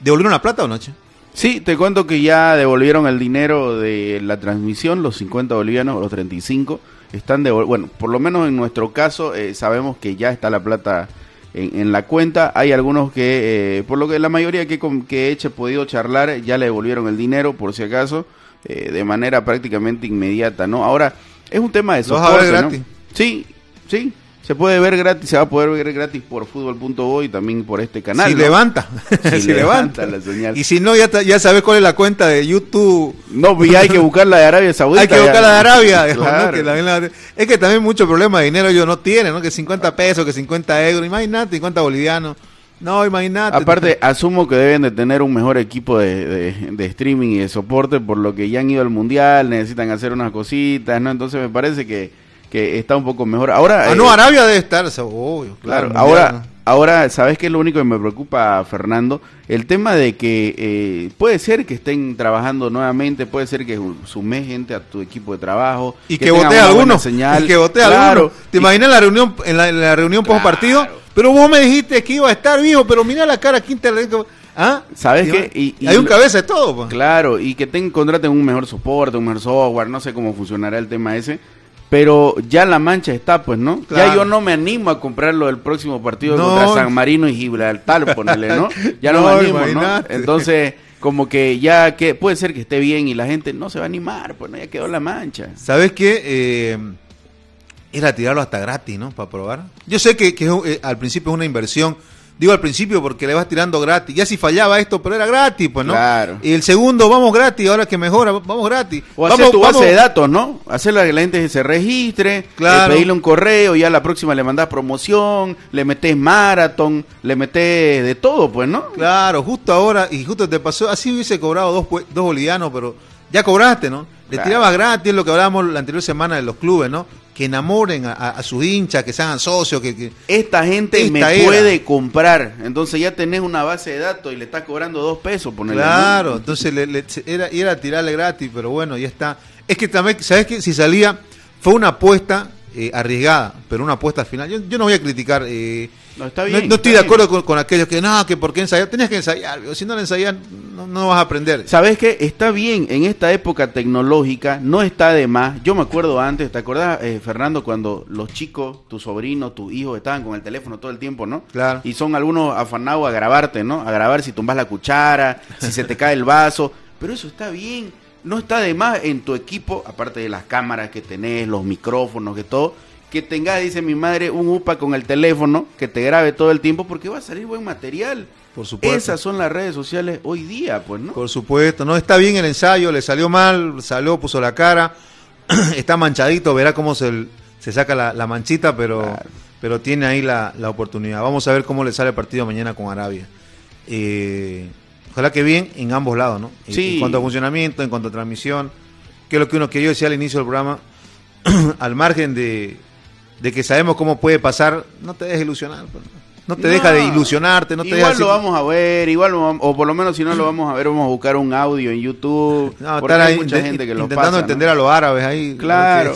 ¿Devolvieron la plata o noche? Sí, te cuento que ya devolvieron el dinero de la transmisión, los 50 bolivianos los 35. Están devol- bueno, por lo menos en nuestro caso eh, sabemos que ya está la plata en, en la cuenta. Hay algunos que, eh, por lo que la mayoría que, con- que he podido charlar, ya le devolvieron el dinero, por si acaso, eh, de manera prácticamente inmediata, ¿no? Ahora, es un tema de ¿Lo vas a ver soporte, ¿no? gratis? Sí, sí. Se puede ver gratis, se va a poder ver gratis por fútbol.bo y también por este canal. si ¿no? levanta. Si *laughs* si levanta. levanta la señal. Y si no, ya, ya sabes cuál es la cuenta de YouTube. No, y hay que buscar la de Arabia Saudita. Hay que buscar la de Arabia. Claro. *laughs* ¿no? Que también la- es que también mucho problema de dinero ellos no tienen, ¿no? Que 50 pesos, que 50 euros, imagínate, 50 bolivianos. No, imagínate. Aparte, asumo que deben de tener un mejor equipo de, de- de streaming y de soporte, por lo que ya han ido al mundial, necesitan hacer unas cositas, ¿no? Entonces me parece que, que está un poco mejor. Ahora, Ah, eh, no, Arabia debe estar, obvio, Claro, claro. ahora, ahora, ¿sabes qué es lo único que me preocupa, Fernando? El tema de que eh, puede ser que estén trabajando nuevamente, puede ser que sumes gente a tu equipo de trabajo. Y que, tengan vote alguno. señal. Y *laughs* que vote Claro. alguno. ¿Te imaginas la reunión, en la, en la reunión post partido? Pero vos me dijiste que iba a estar vivo, pero mira la cara aquí la- ¿Ah? ¿Sabes ¿Sí, qué? Y- y Hay un cabeza de todo, pues. Claro, y que te contraten un mejor soporte, un mejor software, no sé cómo funcionará el tema ese. Pero ya la mancha está, pues, ¿no? Claro. Ya yo no me animo a comprarlo del próximo partido No. contra San Marino y Gibraltar, *laughs* ponele, ¿no? Ya no, No, me animo, ¿no? Entonces, como que ya que puede ser que esté bien y la gente no se va a animar, pues, ¿no? Ya quedó la mancha. ¿Sabes qué? Eh, era tirarlo hasta gratis, ¿no? Para probar. Yo sé que, que es eh, al principio es una inversión. Digo al principio porque le vas tirando gratis. Ya si fallaba esto, pero era gratis, pues, ¿no? Claro. Y el segundo, vamos gratis. Ahora que mejora, vamos gratis. O hacer vamos, tu base de datos, ¿no? Hacerla que la gente se registre, Claro. eh, pedirle un correo, ya la próxima le mandás promoción, le metés maratón, le metés de todo, pues, ¿no? Claro, justo ahora, y justo te pasó, así hubiese cobrado dos, pue- dos bolivianos, pero ya cobraste, ¿no? Le Claro. tirabas gratis, lo que hablábamos la anterior semana de los clubes, ¿no? Que enamoren a, a- a sus hinchas, que sean socios, que... que- Esta gente Esta me era. puede comprar, entonces ya tenés una base de datos y le estás cobrando dos pesos, ponele, ¿no? Claro, entonces le- le- era, y era tirarle gratis, pero bueno, ya está. Es que también, ¿sabes qué? Si salía, fue una apuesta eh, arriesgada, pero una apuesta al final. Yo, yo no voy a criticar. eh, No, está bien, no, estoy de acuerdo con, con aquellos que no, que por qué ensayar. Tenías que ensayar, si no lo ensayas, no, no vas a aprender. ¿Sabes qué? Está bien, en esta época tecnológica no está de más. Yo me acuerdo antes, ¿te acordás, eh, Fernando, cuando los chicos, tus sobrinos, tus hijos estaban con el teléfono todo el tiempo, ¿no? Claro. Y son algunos afanados a grabarte, ¿no? A grabar si tumbas la cuchara, si se te cae el vaso. Pero eso está bien. No está de más en tu equipo, aparte de las cámaras que tenés, los micrófonos, que todo, que tengas, dice mi madre, un UPA con el teléfono que te grabe todo el tiempo porque va a salir buen material. Por supuesto. Esas son las redes sociales hoy día, pues, ¿no? Por supuesto, no está bien el ensayo, le salió mal, salió, puso la cara, *clears throat* está manchadito, verá cómo se, se saca la, la manchita, pero, Claro. pero tiene ahí la, la oportunidad. Vamos a ver cómo le sale el partido mañana con Arabia. Eh, ojalá que bien en ambos lados, ¿no? En- Sí. En cuanto a funcionamiento, en cuanto a transmisión, que es lo que uno que yo decía al inicio del programa, *clears throat* al margen de, de que sabemos cómo puede pasar, no te dejes ilusionar. pues, No te No, deja de ilusionarte, no te igual deja lo así- vamos a ver, igual lo vamos- o por lo menos si no lo vamos a ver, vamos a buscar un audio en YouTube. No, porque hay mucha gente que lo intentando pasa, ¿no? entender a los árabes ahí. Claro.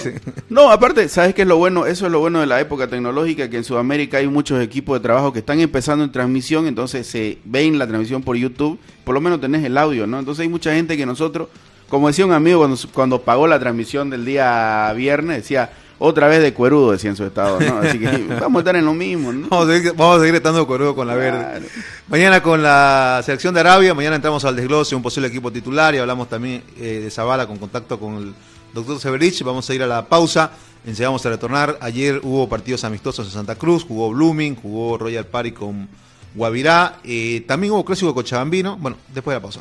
No, aparte, ¿sabes qué es lo bueno? Eso es lo bueno de la época tecnológica, que en Sudamérica hay muchos equipos de trabajo que están empezando en transmisión, entonces se ven la transmisión por YouTube, por lo menos tenés el audio, ¿no? Entonces hay mucha gente que nosotros, como decía un amigo cuando, cuando pagó la transmisión del día viernes, decía, otra vez de cuerudo, decía en su estado, ¿no? Así que *laughs* vamos a estar en lo mismo, ¿no? Vamos a seguir, vamos a seguir estando corudo con la verde. Mañana con la selección de Arabia, mañana entramos al desglose, un posible equipo titular y hablamos también eh, de Zavala con contacto con el doctor Severich. Vamos a ir a la pausa, enseguida vamos a retornar. Ayer hubo partidos amistosos en Santa Cruz, jugó Blooming, jugó Royal Party con Guavirá. Eh, también hubo clásico cochabambino. Bueno, después de la pausa.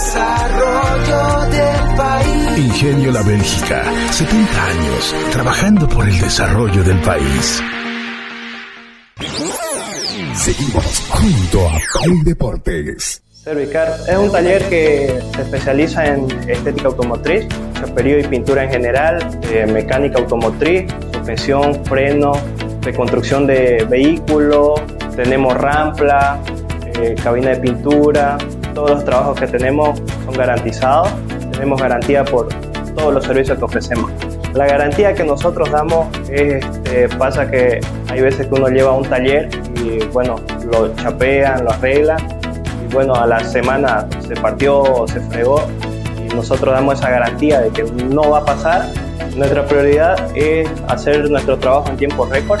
Desarrollo del país. Ingenio La Bélgica, 70 años trabajando por el desarrollo del país. Seguimos junto a Play Deportes. Servicar es un taller que se especializa en estética automotriz, chaperío y pintura en general, eh, mecánica automotriz, suspensión, freno, reconstrucción de vehículos, tenemos rampla, eh, cabina de pintura, todos los trabajos que tenemos son garantizados, tenemos garantía por todos los servicios que ofrecemos. La garantía que nosotros damos es, este, pasa que hay veces que uno lleva un taller y bueno, lo chapean, lo arreglan y bueno, a la semana se partió se fregó y nosotros damos esa garantía de que no va a pasar. Nuestra prioridad es hacer nuestro trabajo en tiempo récord.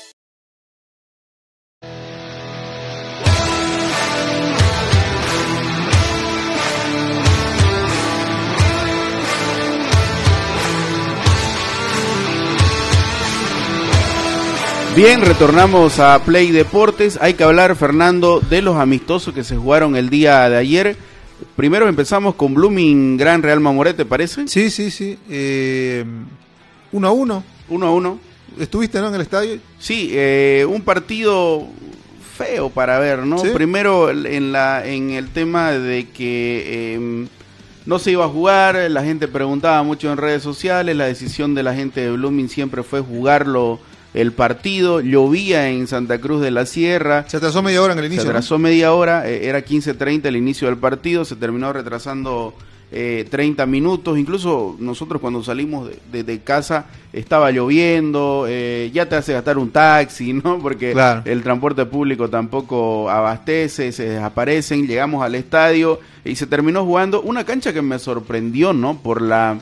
Bien, retornamos a Play Deportes. Hay que hablar, Fernando, de los amistosos que se jugaron el día de ayer. Primero empezamos con Blooming Gran Real Mamoré, ¿te parece? Sí, sí, sí. Eh, uno a uno. Uno a uno. ¿Estuviste ¿no? en el estadio? Sí, eh, un partido feo para ver, ¿no? ¿Sí? Primero en, la, en el tema de que eh, no se iba a jugar, la gente preguntaba mucho en redes sociales, la decisión de la gente de Blooming siempre fue jugarlo el partido, llovía en Santa Cruz de la Sierra. Se atrasó media hora en el inicio. Se atrasó media hora, eh, era 15.30 el inicio del partido, se terminó retrasando eh, 30 minutos, incluso nosotros cuando salimos de, de- de casa estaba lloviendo, eh, ya te hace gastar un taxi, ¿no? *laughs* Porque Claro. el transporte público tampoco abastece, se desaparecen, llegamos al estadio y se terminó jugando una cancha que me sorprendió, ¿no? Por la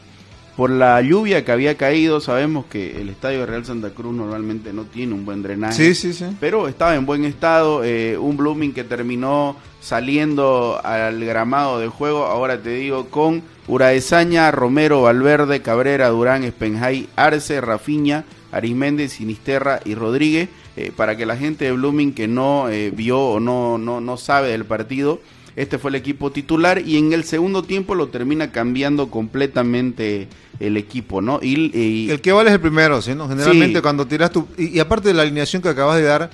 por la lluvia que había caído, sabemos que el estadio de Real Santa Cruz normalmente no tiene un buen drenaje Sí, sí, sí. pero estaba en buen estado. eh, un Blooming que terminó saliendo al gramado de juego, ahora te digo, con Uraesaña, Romero, Valverde, Cabrera, Durán, Espenjay, Arce, Rafiña, Arismendi, Sinisterra y Rodríguez, eh, para que la gente de Blooming que no eh, vio o no, no, no sabe del partido, este fue el equipo titular y en el segundo tiempo lo termina cambiando completamente el equipo, ¿no? Y, y- El que vale es el primero, ¿sí? ¿no? Generalmente Sí. cuando tiras tu... Y, y aparte de la alineación que acabas de dar,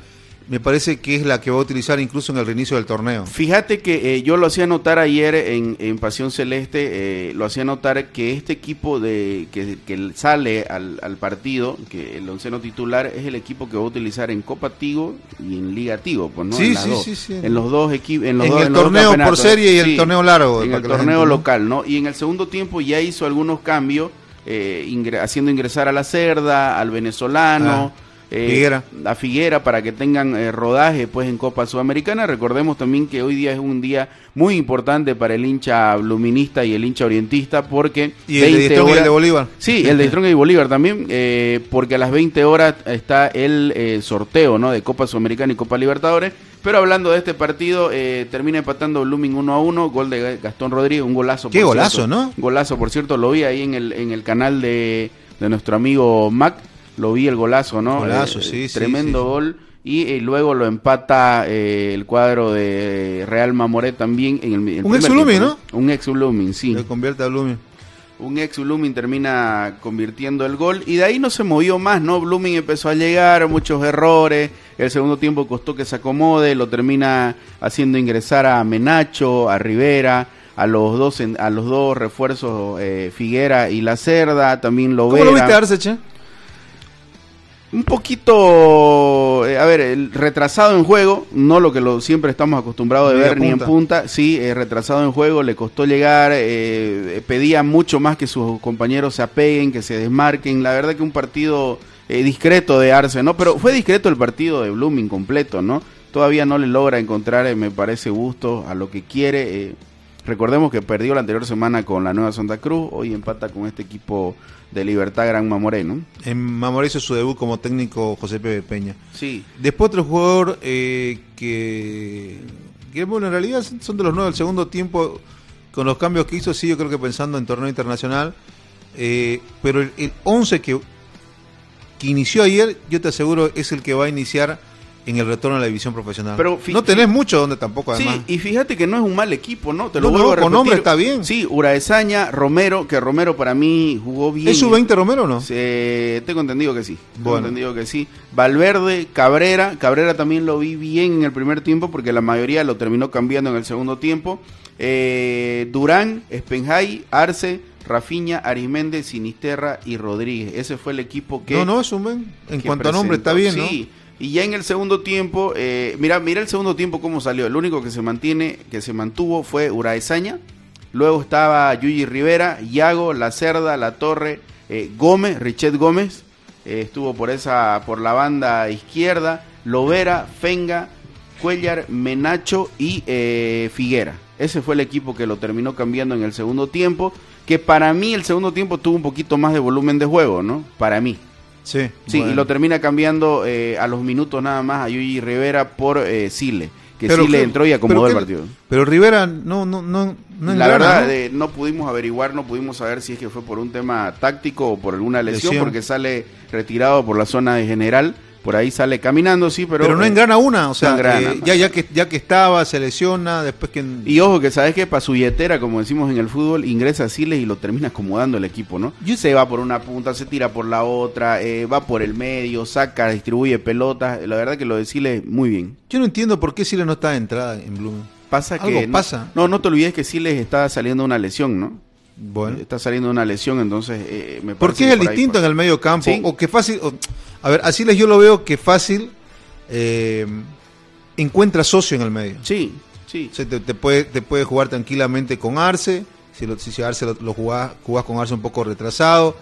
me parece que es la que va a utilizar incluso en el reinicio del torneo. Fíjate que eh, yo lo hacía notar ayer en, en Pasión Celeste, eh, lo hacía notar que este equipo de que, que sale al, al partido, que el onceno titular, es el equipo que va a utilizar en Copa Tigo y en Liga Tigo, pues, ¿no? Sí, en sí, dos, sí, sí. En los dos equipos, en los En dos- el en los dos torneo por serie y el torneo largo, En el torneo local, ¿no? Y en el segundo tiempo ya hizo algunos cambios, eh, ingre- haciendo ingresar a la Cerda, al venezolano. Ah. Eh, Figuera. a Figuera para que tengan eh, rodaje pues en Copa Sudamericana. Recordemos también que hoy día es un día muy importante para el hincha bluminista y el hincha orientista porque Y el de 20 Strong y el horas- de Bolívar. Sí, el de Strong y Bolívar también, eh, porque a las 20 horas está el eh, sorteo ¿no? de Copa Sudamericana y Copa Libertadores. Pero hablando de este partido, eh, termina empatando Blooming 1 a 1, gol de Gastón Rodríguez, un golazo. Qué por golazo, cierto. ¿no? Golazo, por cierto, lo vi ahí en el, en el canal de, de nuestro amigo Mac, lo vi el golazo, ¿no? Golazo, Eh, sí, sí, Tremendo sí. gol. Y eh, luego lo empata eh, el cuadro de Real Mamoré también en el, el Un ex Blooming, tiempo, Un ex Blooming, sí. Le convierte a Blooming. Un ex Blooming termina convirtiendo el gol y de ahí no se movió más, ¿no? Blooming empezó a llegar, muchos errores, el segundo tiempo costó que se acomode, lo termina haciendo ingresar a Menacho, a Rivera, a los dos a los dos refuerzos eh, Figuera y La Cerda, también lo ¿Cómo lo viste Arce, che? Un poquito, eh, a ver, el retrasado en juego, no lo que lo siempre estamos acostumbrados de ver ni en punta. sí, eh, retrasado en juego, le costó llegar, eh, pedía mucho más que sus compañeros se apeguen, que se desmarquen, la verdad que un partido eh, discreto de Arce, ¿no? Pero fue discreto el partido de Blooming completo, ¿no? Todavía no le logra encontrar, eh, me parece, gusto a lo que quiere. Recordemos que perdió la anterior semana con la Nueva Santa Cruz, hoy empata con este equipo de Libertad Gran Mamoré, ¿no? En Mamoré hizo su debut como técnico José Pepe Peña. Sí. Después otro jugador eh, que, que, bueno, en realidad son de los nueve del segundo tiempo, con los cambios que hizo, sí, yo creo que pensando en torneo internacional, eh, pero el, el 11 que, que inició ayer, yo te aseguro, es el que va a iniciar en el retorno a la división profesional. Pero no tenés mucho donde tampoco, además. Sí, y fíjate que no es un mal equipo, ¿no? Te lo No, vuelvo no, a con repetir. nombre está bien. Sí, Uraesaña, Romero, que Romero para mí jugó bien. ¿Es su 20 Romero o no? Eh, tengo entendido que sí. Tengo entendido que sí. Valverde, Cabrera. Cabrera también lo vi bien en el primer tiempo porque la mayoría lo terminó cambiando en el segundo tiempo. Eh, Durán, Espenjay, Arce, Rafiña, Arismende, Sinisterra y Rodríguez. Ese fue el equipo que. No, no, es un buen. En cuanto a nombre está bien, Sí, y ya en el segundo tiempo, eh, mira, mira el segundo tiempo cómo salió. El único que se mantiene, que se mantuvo fue Uraesaña. Luego estaba Yuyi Rivera, Yago, La Cerda, La Torre, eh, Gómez, Richet Gómez. eh, estuvo por esa, por la banda izquierda. Lovera, Fenga, Cuellar, Menacho y eh, Figuera. Ese fue el equipo que lo terminó cambiando en el segundo tiempo. Que para mí el segundo tiempo tuvo un poquito más de volumen de juego, ¿no? Para mí. Sí. Sí, bueno. y lo termina cambiando eh, a los minutos nada más a Yuyi Rivera por eh, Sile. Que Pero Sile que- entró y acomodó el que- partido. Pero Rivera no, no, no, no La verdad, ¿no? eh, ¿no? pudimos averiguar, no pudimos saber si es que fue por un tema táctico o por alguna lesión, Lesión. porque sale retirado por la zona de general. Por ahí sale caminando, sí, pero. pero, no eh, engrana una, o sea, no engrana, eh, no. ya, ya, que, ya que estaba, se lesiona, después que... Y ojo que sabes que para su billetera, como decimos en el fútbol, ingresa a Siles y lo termina acomodando el equipo, ¿no? Se va por una punta, se tira por la otra, eh, va por el medio, saca, distribuye pelotas. La verdad que lo de Siles muy bien. Yo no entiendo por qué Siles no está de entrada en Bloom. Pasa Algo que no- pasa. No, no te olvides que Siles está saliendo una lesión, ¿no? Bueno. Está saliendo una lesión, entonces eh, me ¿Por parece qué es el por ahí distinto en el medio campo? Sí. O que fácil... o- a ver, así les yo lo veo que fácil eh, encuentra socio en el medio. Sí, sí. O sea, te, te puede, te puede jugar tranquilamente con Arce. Si, lo, si, si Arce lo, lo jugás, jugás con Arce un poco retrasado.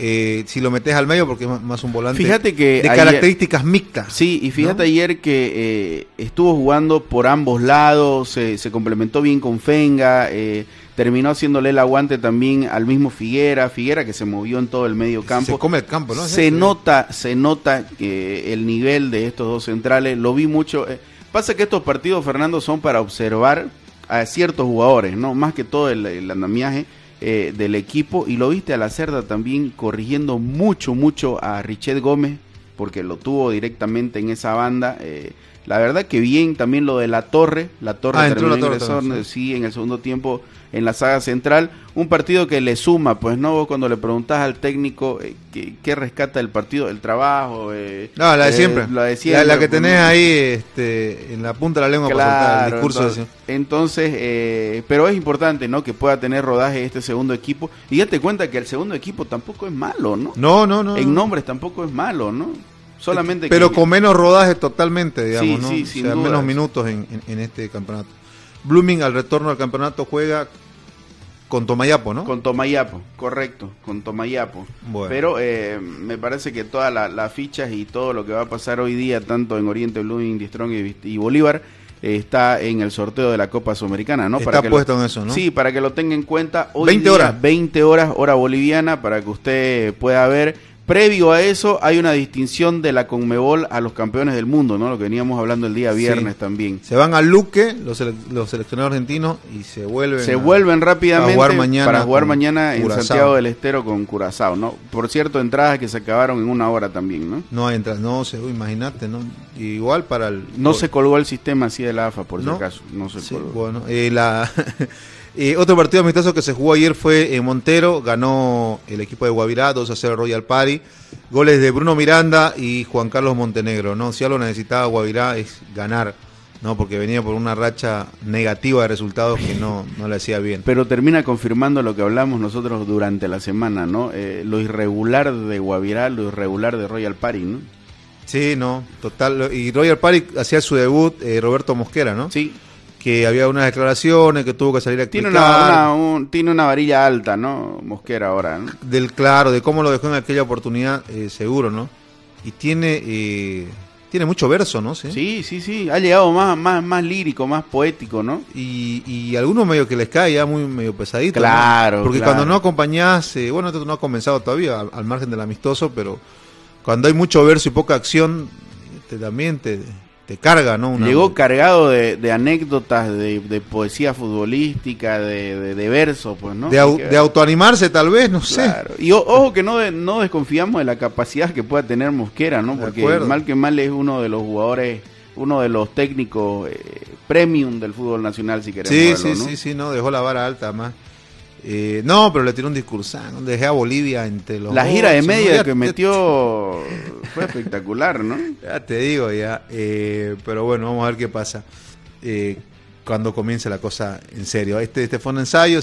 Eh, si lo metes al medio, porque es más, un volante Fíjate que de ayer- características mixtas. Sí, y fíjate ¿no? ayer que eh, estuvo jugando por ambos lados, se, se complementó bien con Fenga, eh, terminó haciéndole el aguante también al mismo Figuera, Figuera que se movió en todo el medio campo. Se come el campo, ¿no? Se nota, se nota que el nivel de estos dos centrales, lo vi mucho. eh, pasa que estos partidos, Fernando, son para observar a ciertos jugadores, ¿no? Más que todo el, el andamiaje eh, del equipo. Y lo viste a la Cerda también corrigiendo mucho, mucho a Richet Gómez, porque lo tuvo directamente en esa banda. eh, la verdad que bien también lo de la Torre. La Torre Ah, terminó La Torre también, sí, en el segundo tiempo en la saga central. Un partido que le suma, pues no, Vos cuando le preguntás al técnico eh, qué, qué rescata el partido, el trabajo. eh, No, la de eh, siempre. La de La, siempre. la que pues, tenés ahí este, en la punta de la lengua para soltar el Claro, discurso. entonces, entonces, eh, pero es importante, ¿no? Que pueda tener rodaje este segundo equipo. Y date cuenta que el segundo equipo tampoco es malo, ¿no? No, no, no. En no. nombres tampoco es malo, ¿no? Solamente Pero que- con menos rodaje totalmente, digamos, Sí, ¿no? sí, O sea, menos minutos en, en- en este campeonato. Blooming al retorno al campeonato juega con Tomayapo, ¿no? Con Tomayapo, correcto, con Tomayapo. Bueno. Pero eh, me parece que todas la- las fichas y todo lo que va a pasar hoy día, tanto en Oriente Blooming, Strong y, y Bolívar, eh, está en el sorteo de la Copa Sudamericana, ¿no? Está que puesto lo- en eso, ¿no? Sí, para que lo tenga en cuenta. Hoy 20 día, horas. 20 horas, hora boliviana, para que usted pueda ver. Previo a eso, hay una distinción de la Conmebol a los campeones del mundo, ¿no? Lo que veníamos hablando el día viernes Sí. también. Se van al Luque, los, sele- los seleccionados argentinos, y se vuelven. Se a- vuelven rápidamente a jugar mañana para jugar mañana en Curazao. Santiago del Estero con Curazao, ¿no? Por cierto, entradas que se acabaron en una hora también, ¿no? No entra, no se, imagínate, ¿no? Igual para el. No se colgó el sistema así de la AFA, por ¿No? si acaso. No se Sí, colgó. bueno, eh, la, *laughs* eh, otro partido amistoso que se jugó ayer fue en Montero, ganó el equipo de Guavirá 2 a 0 Royal Party, goles de Bruno Miranda y Juan Carlos Montenegro, ¿no? Si algo necesitaba Guavirá es ganar, ¿no? Porque venía por una racha negativa de resultados que no, no le hacía bien. Pero termina confirmando lo que hablamos nosotros durante la semana, ¿no? Eh, lo irregular de Guavirá, lo irregular de Royal Party, ¿no? Sí, no, total. Y Royal Party hacía su debut eh, Roberto Mosquera, ¿no? Sí. Que había unas declaraciones que tuvo que salir a Tiene una, una- un- tiene una varilla alta, ¿no? Mosquera ahora, ¿no? del claro, de cómo lo dejó en aquella oportunidad, eh, seguro, ¿no? Y tiene eh, tiene mucho verso, ¿no? Sí. Sí, sí, sí. Ha llegado más, más, más lírico, más poético, ¿no? Y, y algunos medio que les cae ya muy medio pesadito. ¿no? Claro, Porque claro. cuando no acompañás, eh, bueno, esto no ha comenzado todavía, al, al margen del amistoso, pero cuando hay mucho verso y poca acción, te, también te, te carga, ¿no? Una- Llegó cargado de, de anécdotas, de, de poesía futbolística, de, de, verso, pues, ¿no? de, au- autoanimarse, tal vez, no sé. Claro. Y o- ojo que no, de- no desconfiamos de la capacidad que pueda tener Mosquera, ¿no? Porque mal que mal es uno de los jugadores, uno de los técnicos eh, premium del fútbol nacional, si queremos Sí, verlo, sí, ¿no? sí, sí, no, dejó la vara alta más. Eh, no, pero le tiró un discursán, dejé a Bolivia entre los La gira de ¿no? media que metió *laughs* fue espectacular, ¿no? Ya te digo, ya. eh, pero bueno, vamos a ver qué pasa eh, cuando comience la cosa en serio. Este, este fue un ensayo,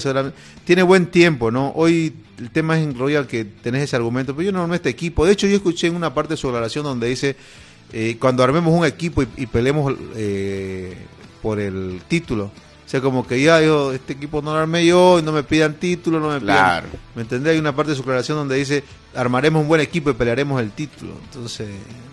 tiene buen tiempo, ¿no? Hoy el tema es en Royal que tenés ese argumento, pero yo no armé este equipo. De hecho, yo escuché en una parte de su declaración donde dice, eh, cuando armemos un equipo y, y peleemos eh, por el título. O sea, como que ya yo, este equipo no lo armé yo, y no me pidan título, no me pidan... Claro. ¿Me entendés? Hay una parte de su declaración donde dice, armaremos un buen equipo y pelearemos el título. Entonces...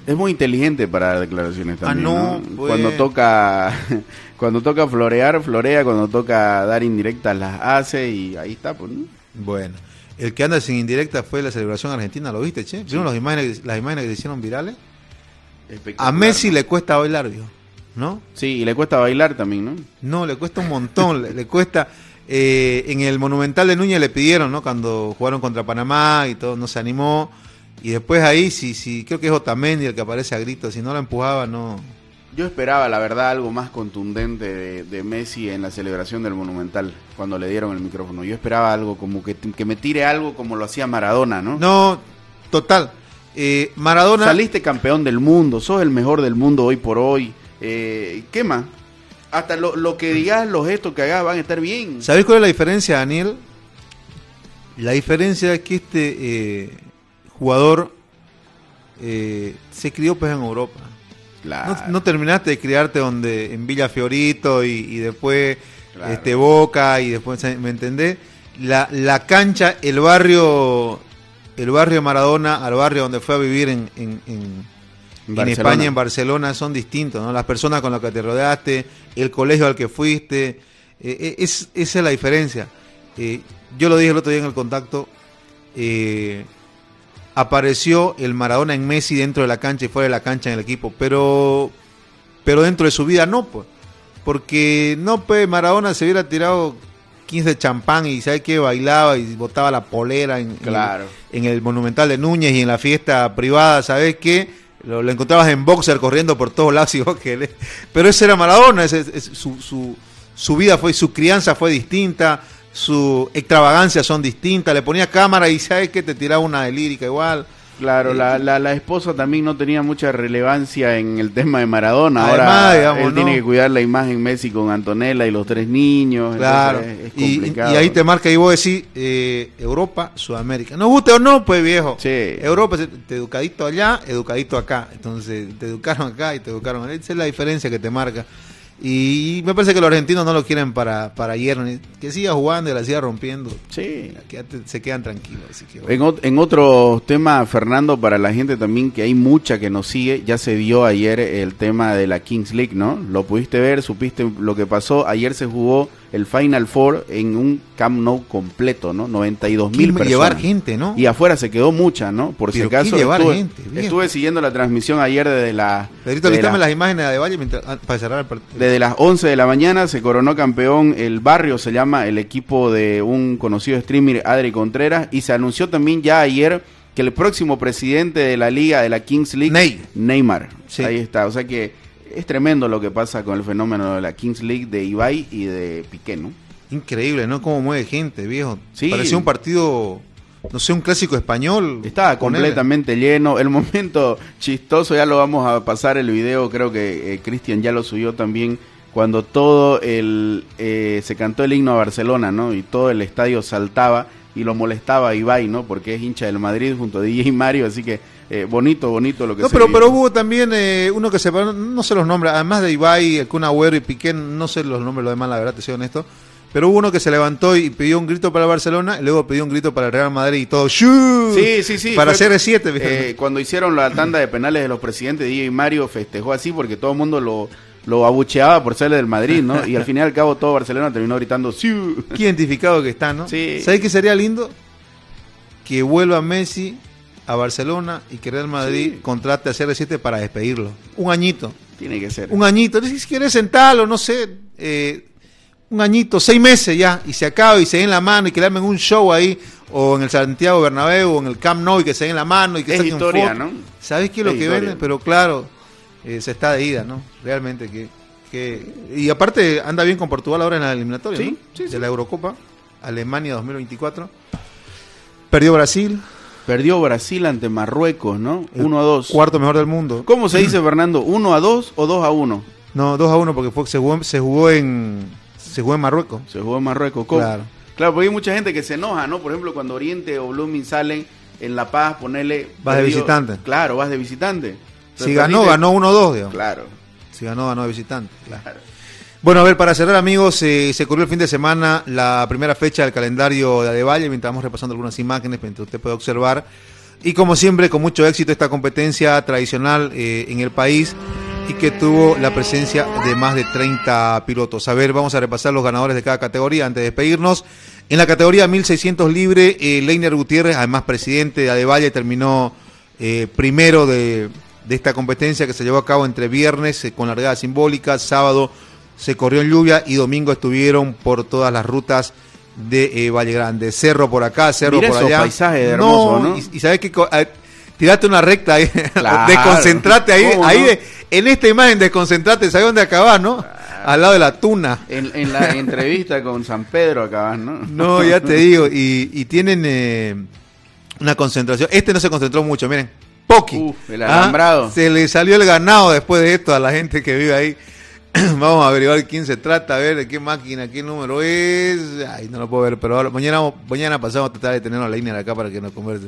Es muy inteligente para declaraciones Ah, también. no, ¿no? pues. Cuando toca *laughs* cuando toca florear, florea, cuando toca dar indirectas las hace y ahí está, pues, ¿no? Bueno, el que anda sin indirecta fue la celebración argentina, ¿lo viste, che? ¿Vieron las imágenes, las imágenes que se hicieron virales? A Messi le cuesta bailar, vio, ¿no? Sí, y le cuesta bailar también, ¿no? No, le cuesta un montón, le, le cuesta... eh, en el Monumental de Núñez le pidieron, ¿no? Cuando jugaron contra Panamá y todo, no se animó. Y después ahí, sí, sí, creo que es Otamendi el que aparece a gritos. Si no lo empujaba, no... Yo esperaba, la verdad, algo más contundente de, de Messi en la celebración del Monumental, cuando le dieron el micrófono. Yo esperaba algo como que, que me tire algo como lo hacía Maradona, ¿no? No, total. Eh, Maradona... Saliste campeón del mundo, sos el mejor del mundo hoy por hoy. Eh, ¿Qué más? Hasta lo, lo que digas, los gestos que hagas van a estar bien. ¿Sabés cuál es la diferencia, Daniel? La diferencia es que este eh, jugador eh, se crió pues en Europa. Claro. No, no terminaste de criarte donde en Villa Fiorito y, y después Claro. este Boca y después, ¿me entendés? La, la cancha, el barrio, el barrio Maradona al barrio donde fue a vivir en, en- en- en. España, en Barcelona, son distintos, ¿no? Las personas con las que te rodeaste, el colegio al que fuiste, eh, eh, es, esa es la diferencia. Eh, yo lo dije el otro día en el contacto, eh, apareció el Maradona en Messi dentro de la cancha y fuera de la cancha en el equipo, pero, pero dentro de su vida no, pues. Porque no, pues Maradona se hubiera tirado 15 de champán y sabe que bailaba y botaba la polera en, en el Monumental de Núñez y en la fiesta privada, ¿sabes qué? Lo, encontrabas en boxer corriendo por todos lados y que Pero ese era Maradona, ese- su, su, su vida fue, su crianza fue distinta, su extravagancia son distintas, le ponía cámara y ¿sabes qué? Te tiraba una de lírica igual. Claro, Eh, la, la, la esposa también no tenía mucha relevancia en el tema de Maradona. Además, Ahora digamos, él ¿no? tiene que cuidar la imagen Messi con Antonella y los tres niños. Claro, es, es y, y ahí te marca y vos decís eh, Europa, Sudamérica. ¿No guste o no? Pues viejo. Sí. Europa, te educadito allá, educadito acá. Entonces te educaron acá y te educaron allá. Esa es la diferencia que te marca. Y me parece que los argentinos no lo quieren para, para ayer. Que siga jugando y la siga rompiendo. Sí. Quédate- se quedan tranquilos. Así que, En, ot- en otro tema, Fernando, para la gente también que hay mucha que nos sigue, ya se dio ayer el tema de la Kings League, ¿no? Lo pudiste ver, supiste lo que pasó. Ayer se jugó el Final Four en un Camp Nou completo, ¿no? 92 mil ¿Quién personas. llevar gente, no? Y afuera se quedó mucha, ¿no? Por si acaso. ¿qué llevar estuve, gente, estuve siguiendo la transmisión ayer desde la. Pedrito, desde la- las imágenes de Valle mientras, ah, para cerrar el partido. desde las 11 de la mañana se coronó campeón el barrio, se llama el equipo de un conocido streamer, Adri Contreras, y se anunció también ya ayer que el próximo presidente de la liga, de la Kings League, Neymar. Sí. Ahí está, o sea que es tremendo lo que pasa con el fenómeno de la Kings League de Ibai y de Piqué, ¿no? Increíble, ¿no? Cómo mueve gente, viejo. Sí. Parecía un partido, no sé, un clásico español. Estaba completamente lleno. El momento chistoso, ya lo vamos a pasar el video, creo que eh, Cristian ya lo subió también, cuando todo el... eh, se cantó el himno a Barcelona, ¿no? Y todo el estadio saltaba y lo molestaba a Ibai, ¿no? Porque es hincha del Madrid junto a DJ Mario, así que eh, bonito, bonito lo que No, se pero, pero hubo también eh, uno que se no sé los nombres, además de Ibai, el Kun Agüero y Piqué, no sé los nombres, lo demás, la verdad, te soy honesto. Pero hubo uno que se levantó y pidió un grito para el Barcelona, y luego pidió un grito para el Real Madrid y todo. ¡shuu! Sí, sí, sí. Para fue- CR7, viejo. eh, cuando hicieron la tanda de penales de los presidentes, DJ Mario festejó así porque todo el mundo lo, lo abucheaba por ser del Madrid, ¿no? Y al fin y al cabo todo Barcelona terminó gritando ¡Siu! Qué identificado que está, ¿no? Sí. ¿Sabes qué sería lindo? Que vuelva Messi a Barcelona y que Real Madrid contrate a CR7 para despedirlo. Un añito. Tiene que ser. Un añito. Si quieres sentarlo, no sé. eh, un añito, seis meses ya, y se acaba y se den la mano y que le armen un show ahí, o en el Santiago Bernabéu, o en el Camp Nou, y que se den la mano y que Es historia, fotos. ¿no? ¿Sabes qué es lo que venden? Pero claro, eh, se está de ida, ¿no? Realmente que, que... Y aparte anda bien con Portugal ahora en la eliminatoria, Sí, ¿no? De la Eurocopa, Alemania 2024. Perdió Brasil, Perdió Brasil ante Marruecos, ¿no? 1 a 2. cuarto mejor del mundo. ¿Cómo se dice, Fernando? ¿1 a 2 o 2 a 1? No, 2 a 1 porque fue, se, jugó, se jugó en se jugó en Marruecos. Se jugó en Marruecos. ¿Cómo? Claro. Claro, porque hay mucha gente que se enoja, ¿no? Por ejemplo, cuando Oriente o Blooming salen en La Paz, ponerle... Vas de visitante. Claro, vas de visitante. Si Pero ganó, perdiste- ganó 1-2, digamos. Claro, Si ganó, ganó de visitante. claro. Bueno, a ver, para cerrar, amigos, eh, se corrió el fin de semana la primera fecha del calendario de Adevalle, mientras vamos repasando algunas imágenes, mientras usted puede observar. Y como siempre, con mucho éxito esta competencia tradicional eh, en el país y que tuvo la presencia de más de 30 pilotos. A ver, vamos a repasar los ganadores de cada categoría antes de despedirnos. En la categoría 1600 libre, eh, Leiner Gutiérrez, además presidente de Adevalle, terminó primero de, de esta competencia que se llevó a cabo entre viernes con largada simbólica, sábado se corrió en lluvia y domingo estuvieron por todas las rutas de eh, Valle Grande. Cerro por acá, cerro Mira por esos allá. paisajes hermosos, ¿no? Y, y sabes que tirate una recta ahí, *laughs* Claro. desconcentrate ahí, ¿Cómo ahí no? de- en esta imagen desconcentrate, ¿sabes dónde acabas, no? Al lado de la tuna. En, en la entrevista con San Pedro acabas, ¿no? *laughs* No, ya te *laughs* digo, y, y tienen eh, una concentración. Este no se concentró mucho, miren. Poki. Uf, el alambrado. Ah, se le salió el ganado después de esto a la gente que vive ahí. *clears throat* Vamos a averiguar quién se trata, a ver de qué máquina, qué número es. Ay, no lo puedo ver, pero ahora- mañana, mañana pasamos a tratar de tenerlo a la línea de acá para que nos converse.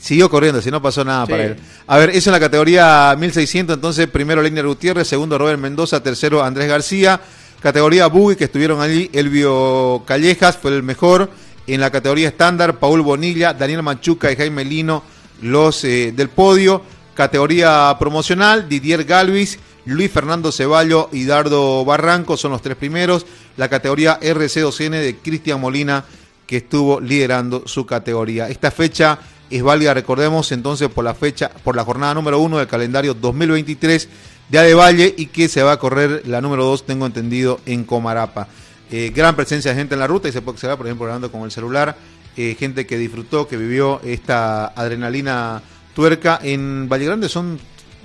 Siguió corriendo, si no pasó nada Sí. para él. A ver, eso en la categoría 1600, entonces primero Leiner Gutiérrez, segundo Robert Mendoza, tercero Andrés García. Categoría Buggy, que estuvieron allí, Elvio Callejas fue el mejor. En la categoría estándar, Paul Bonilla, Daniel Machuca y Jaime Lino, los eh, del podio. Categoría promocional, Didier Galvis, Luis Fernando Ceballo y Dardo Barranco son los tres primeros. La categoría RC2N de Cristian Molina, que estuvo liderando su categoría. Esta fecha es válida, recordemos, entonces por la fecha, por la jornada número uno del calendario 2023 de Adevalle y que se va a correr la número dos, tengo entendido, en Comarapa. Eh, gran presencia de gente en la ruta y se puede observar, por ejemplo, hablando con el celular, eh, gente que disfrutó, que vivió esta adrenalina tuerca. En Valle Grande son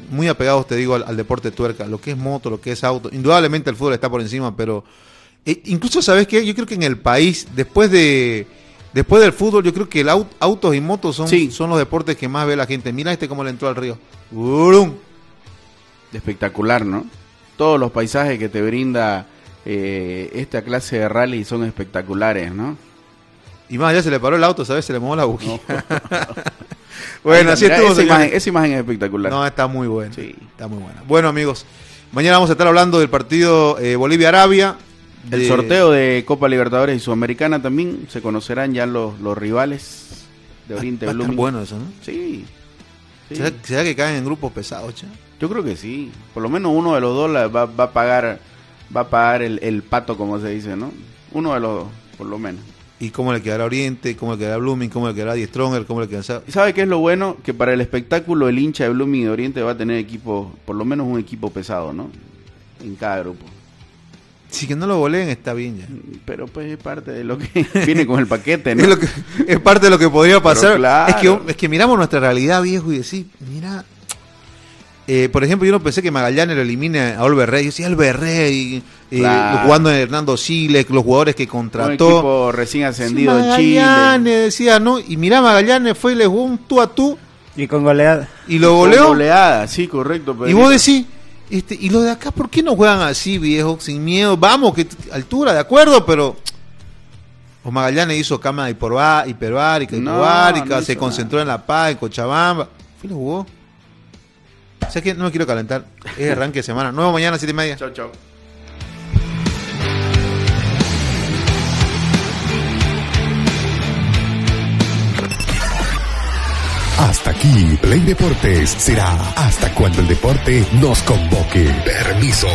muy apegados, te digo, al, al deporte tuerca, lo que es moto, lo que es auto. Indudablemente el fútbol está por encima, pero eh, incluso, ¿sabes qué? Yo creo que en el país, después de después del fútbol, yo creo que el au- autos y motos son, Sí. son los deportes que más ve la gente. Mira este cómo le entró al río. ¡Urum! Espectacular, ¿no? Todos los paisajes que te brinda eh, esta clase de rally son espectaculares, ¿no? Y más allá se le paró el auto, ¿sabes? Se le mojó la bujía. *laughs* bueno, está, así estuvo. esa imagen, esa imagen es espectacular. No, está muy buena. Sí. Está muy buena. Bueno, amigos, Mañana vamos a estar hablando del partido eh, Bolivia-Arabia. El sorteo de Copa Libertadores y Sudamericana también se conocerán ya los, los rivales de Oriente Va Blooming. bueno eso, ¿no? Sí. sí. ¿Será, será que caen en grupos pesados, che? Yo creo que sí. Por lo menos uno de los dos la- va, va a pagar va a pagar el, el pato, como se dice, ¿no? Uno de los dos, por lo menos. ¿Y cómo le quedará Oriente? ¿Cómo le quedará Blooming? ¿Cómo le quedará Die Stronger? ¿Cómo le quedará... ¿Y sabe qué es lo bueno? Que para el espectáculo el hincha de Blooming y de Oriente va a tener equipo, por lo menos un equipo pesado, ¿no? En cada grupo. Si que no lo goleen está bien ya. Pero pues es parte de lo que *laughs* viene con el paquete, ¿no? Es, lo que- es parte de lo que podría pasar. claro. Es, que, es que miramos nuestra realidad, viejo, y decís, mira. Eh, por ejemplo, yo no pensé que Magallanes lo elimine a Olver Rey. Yo decía, Olver Rey, eh, Claro. jugando en Hernando Siles, los jugadores que Un contrató. equipo recién ascendido en Chile. Magallanes, decía, ¿no? Y mira, Magallanes fue y le jugó un tú a tú Y con goleada. y lo Con goleó. goleada, sí, correcto. Y vos decís, este, y los de acá, ¿por qué no juegan así, viejo? Sin miedo. Vamos, que altura, de acuerdo, pero. O Magallanes hizo cama de Hiperbar, Hiperbárica, No, Hiperbárica, no se concentró en La Paz, en Cochabamba. Fue y lo jugó. O sea que no me quiero calentar. Es arranque de semana. Nuevo mañana, siete y media. Chao, chao. Hasta aquí, Play Deportes será hasta cuando el deporte nos convoque. Permiso.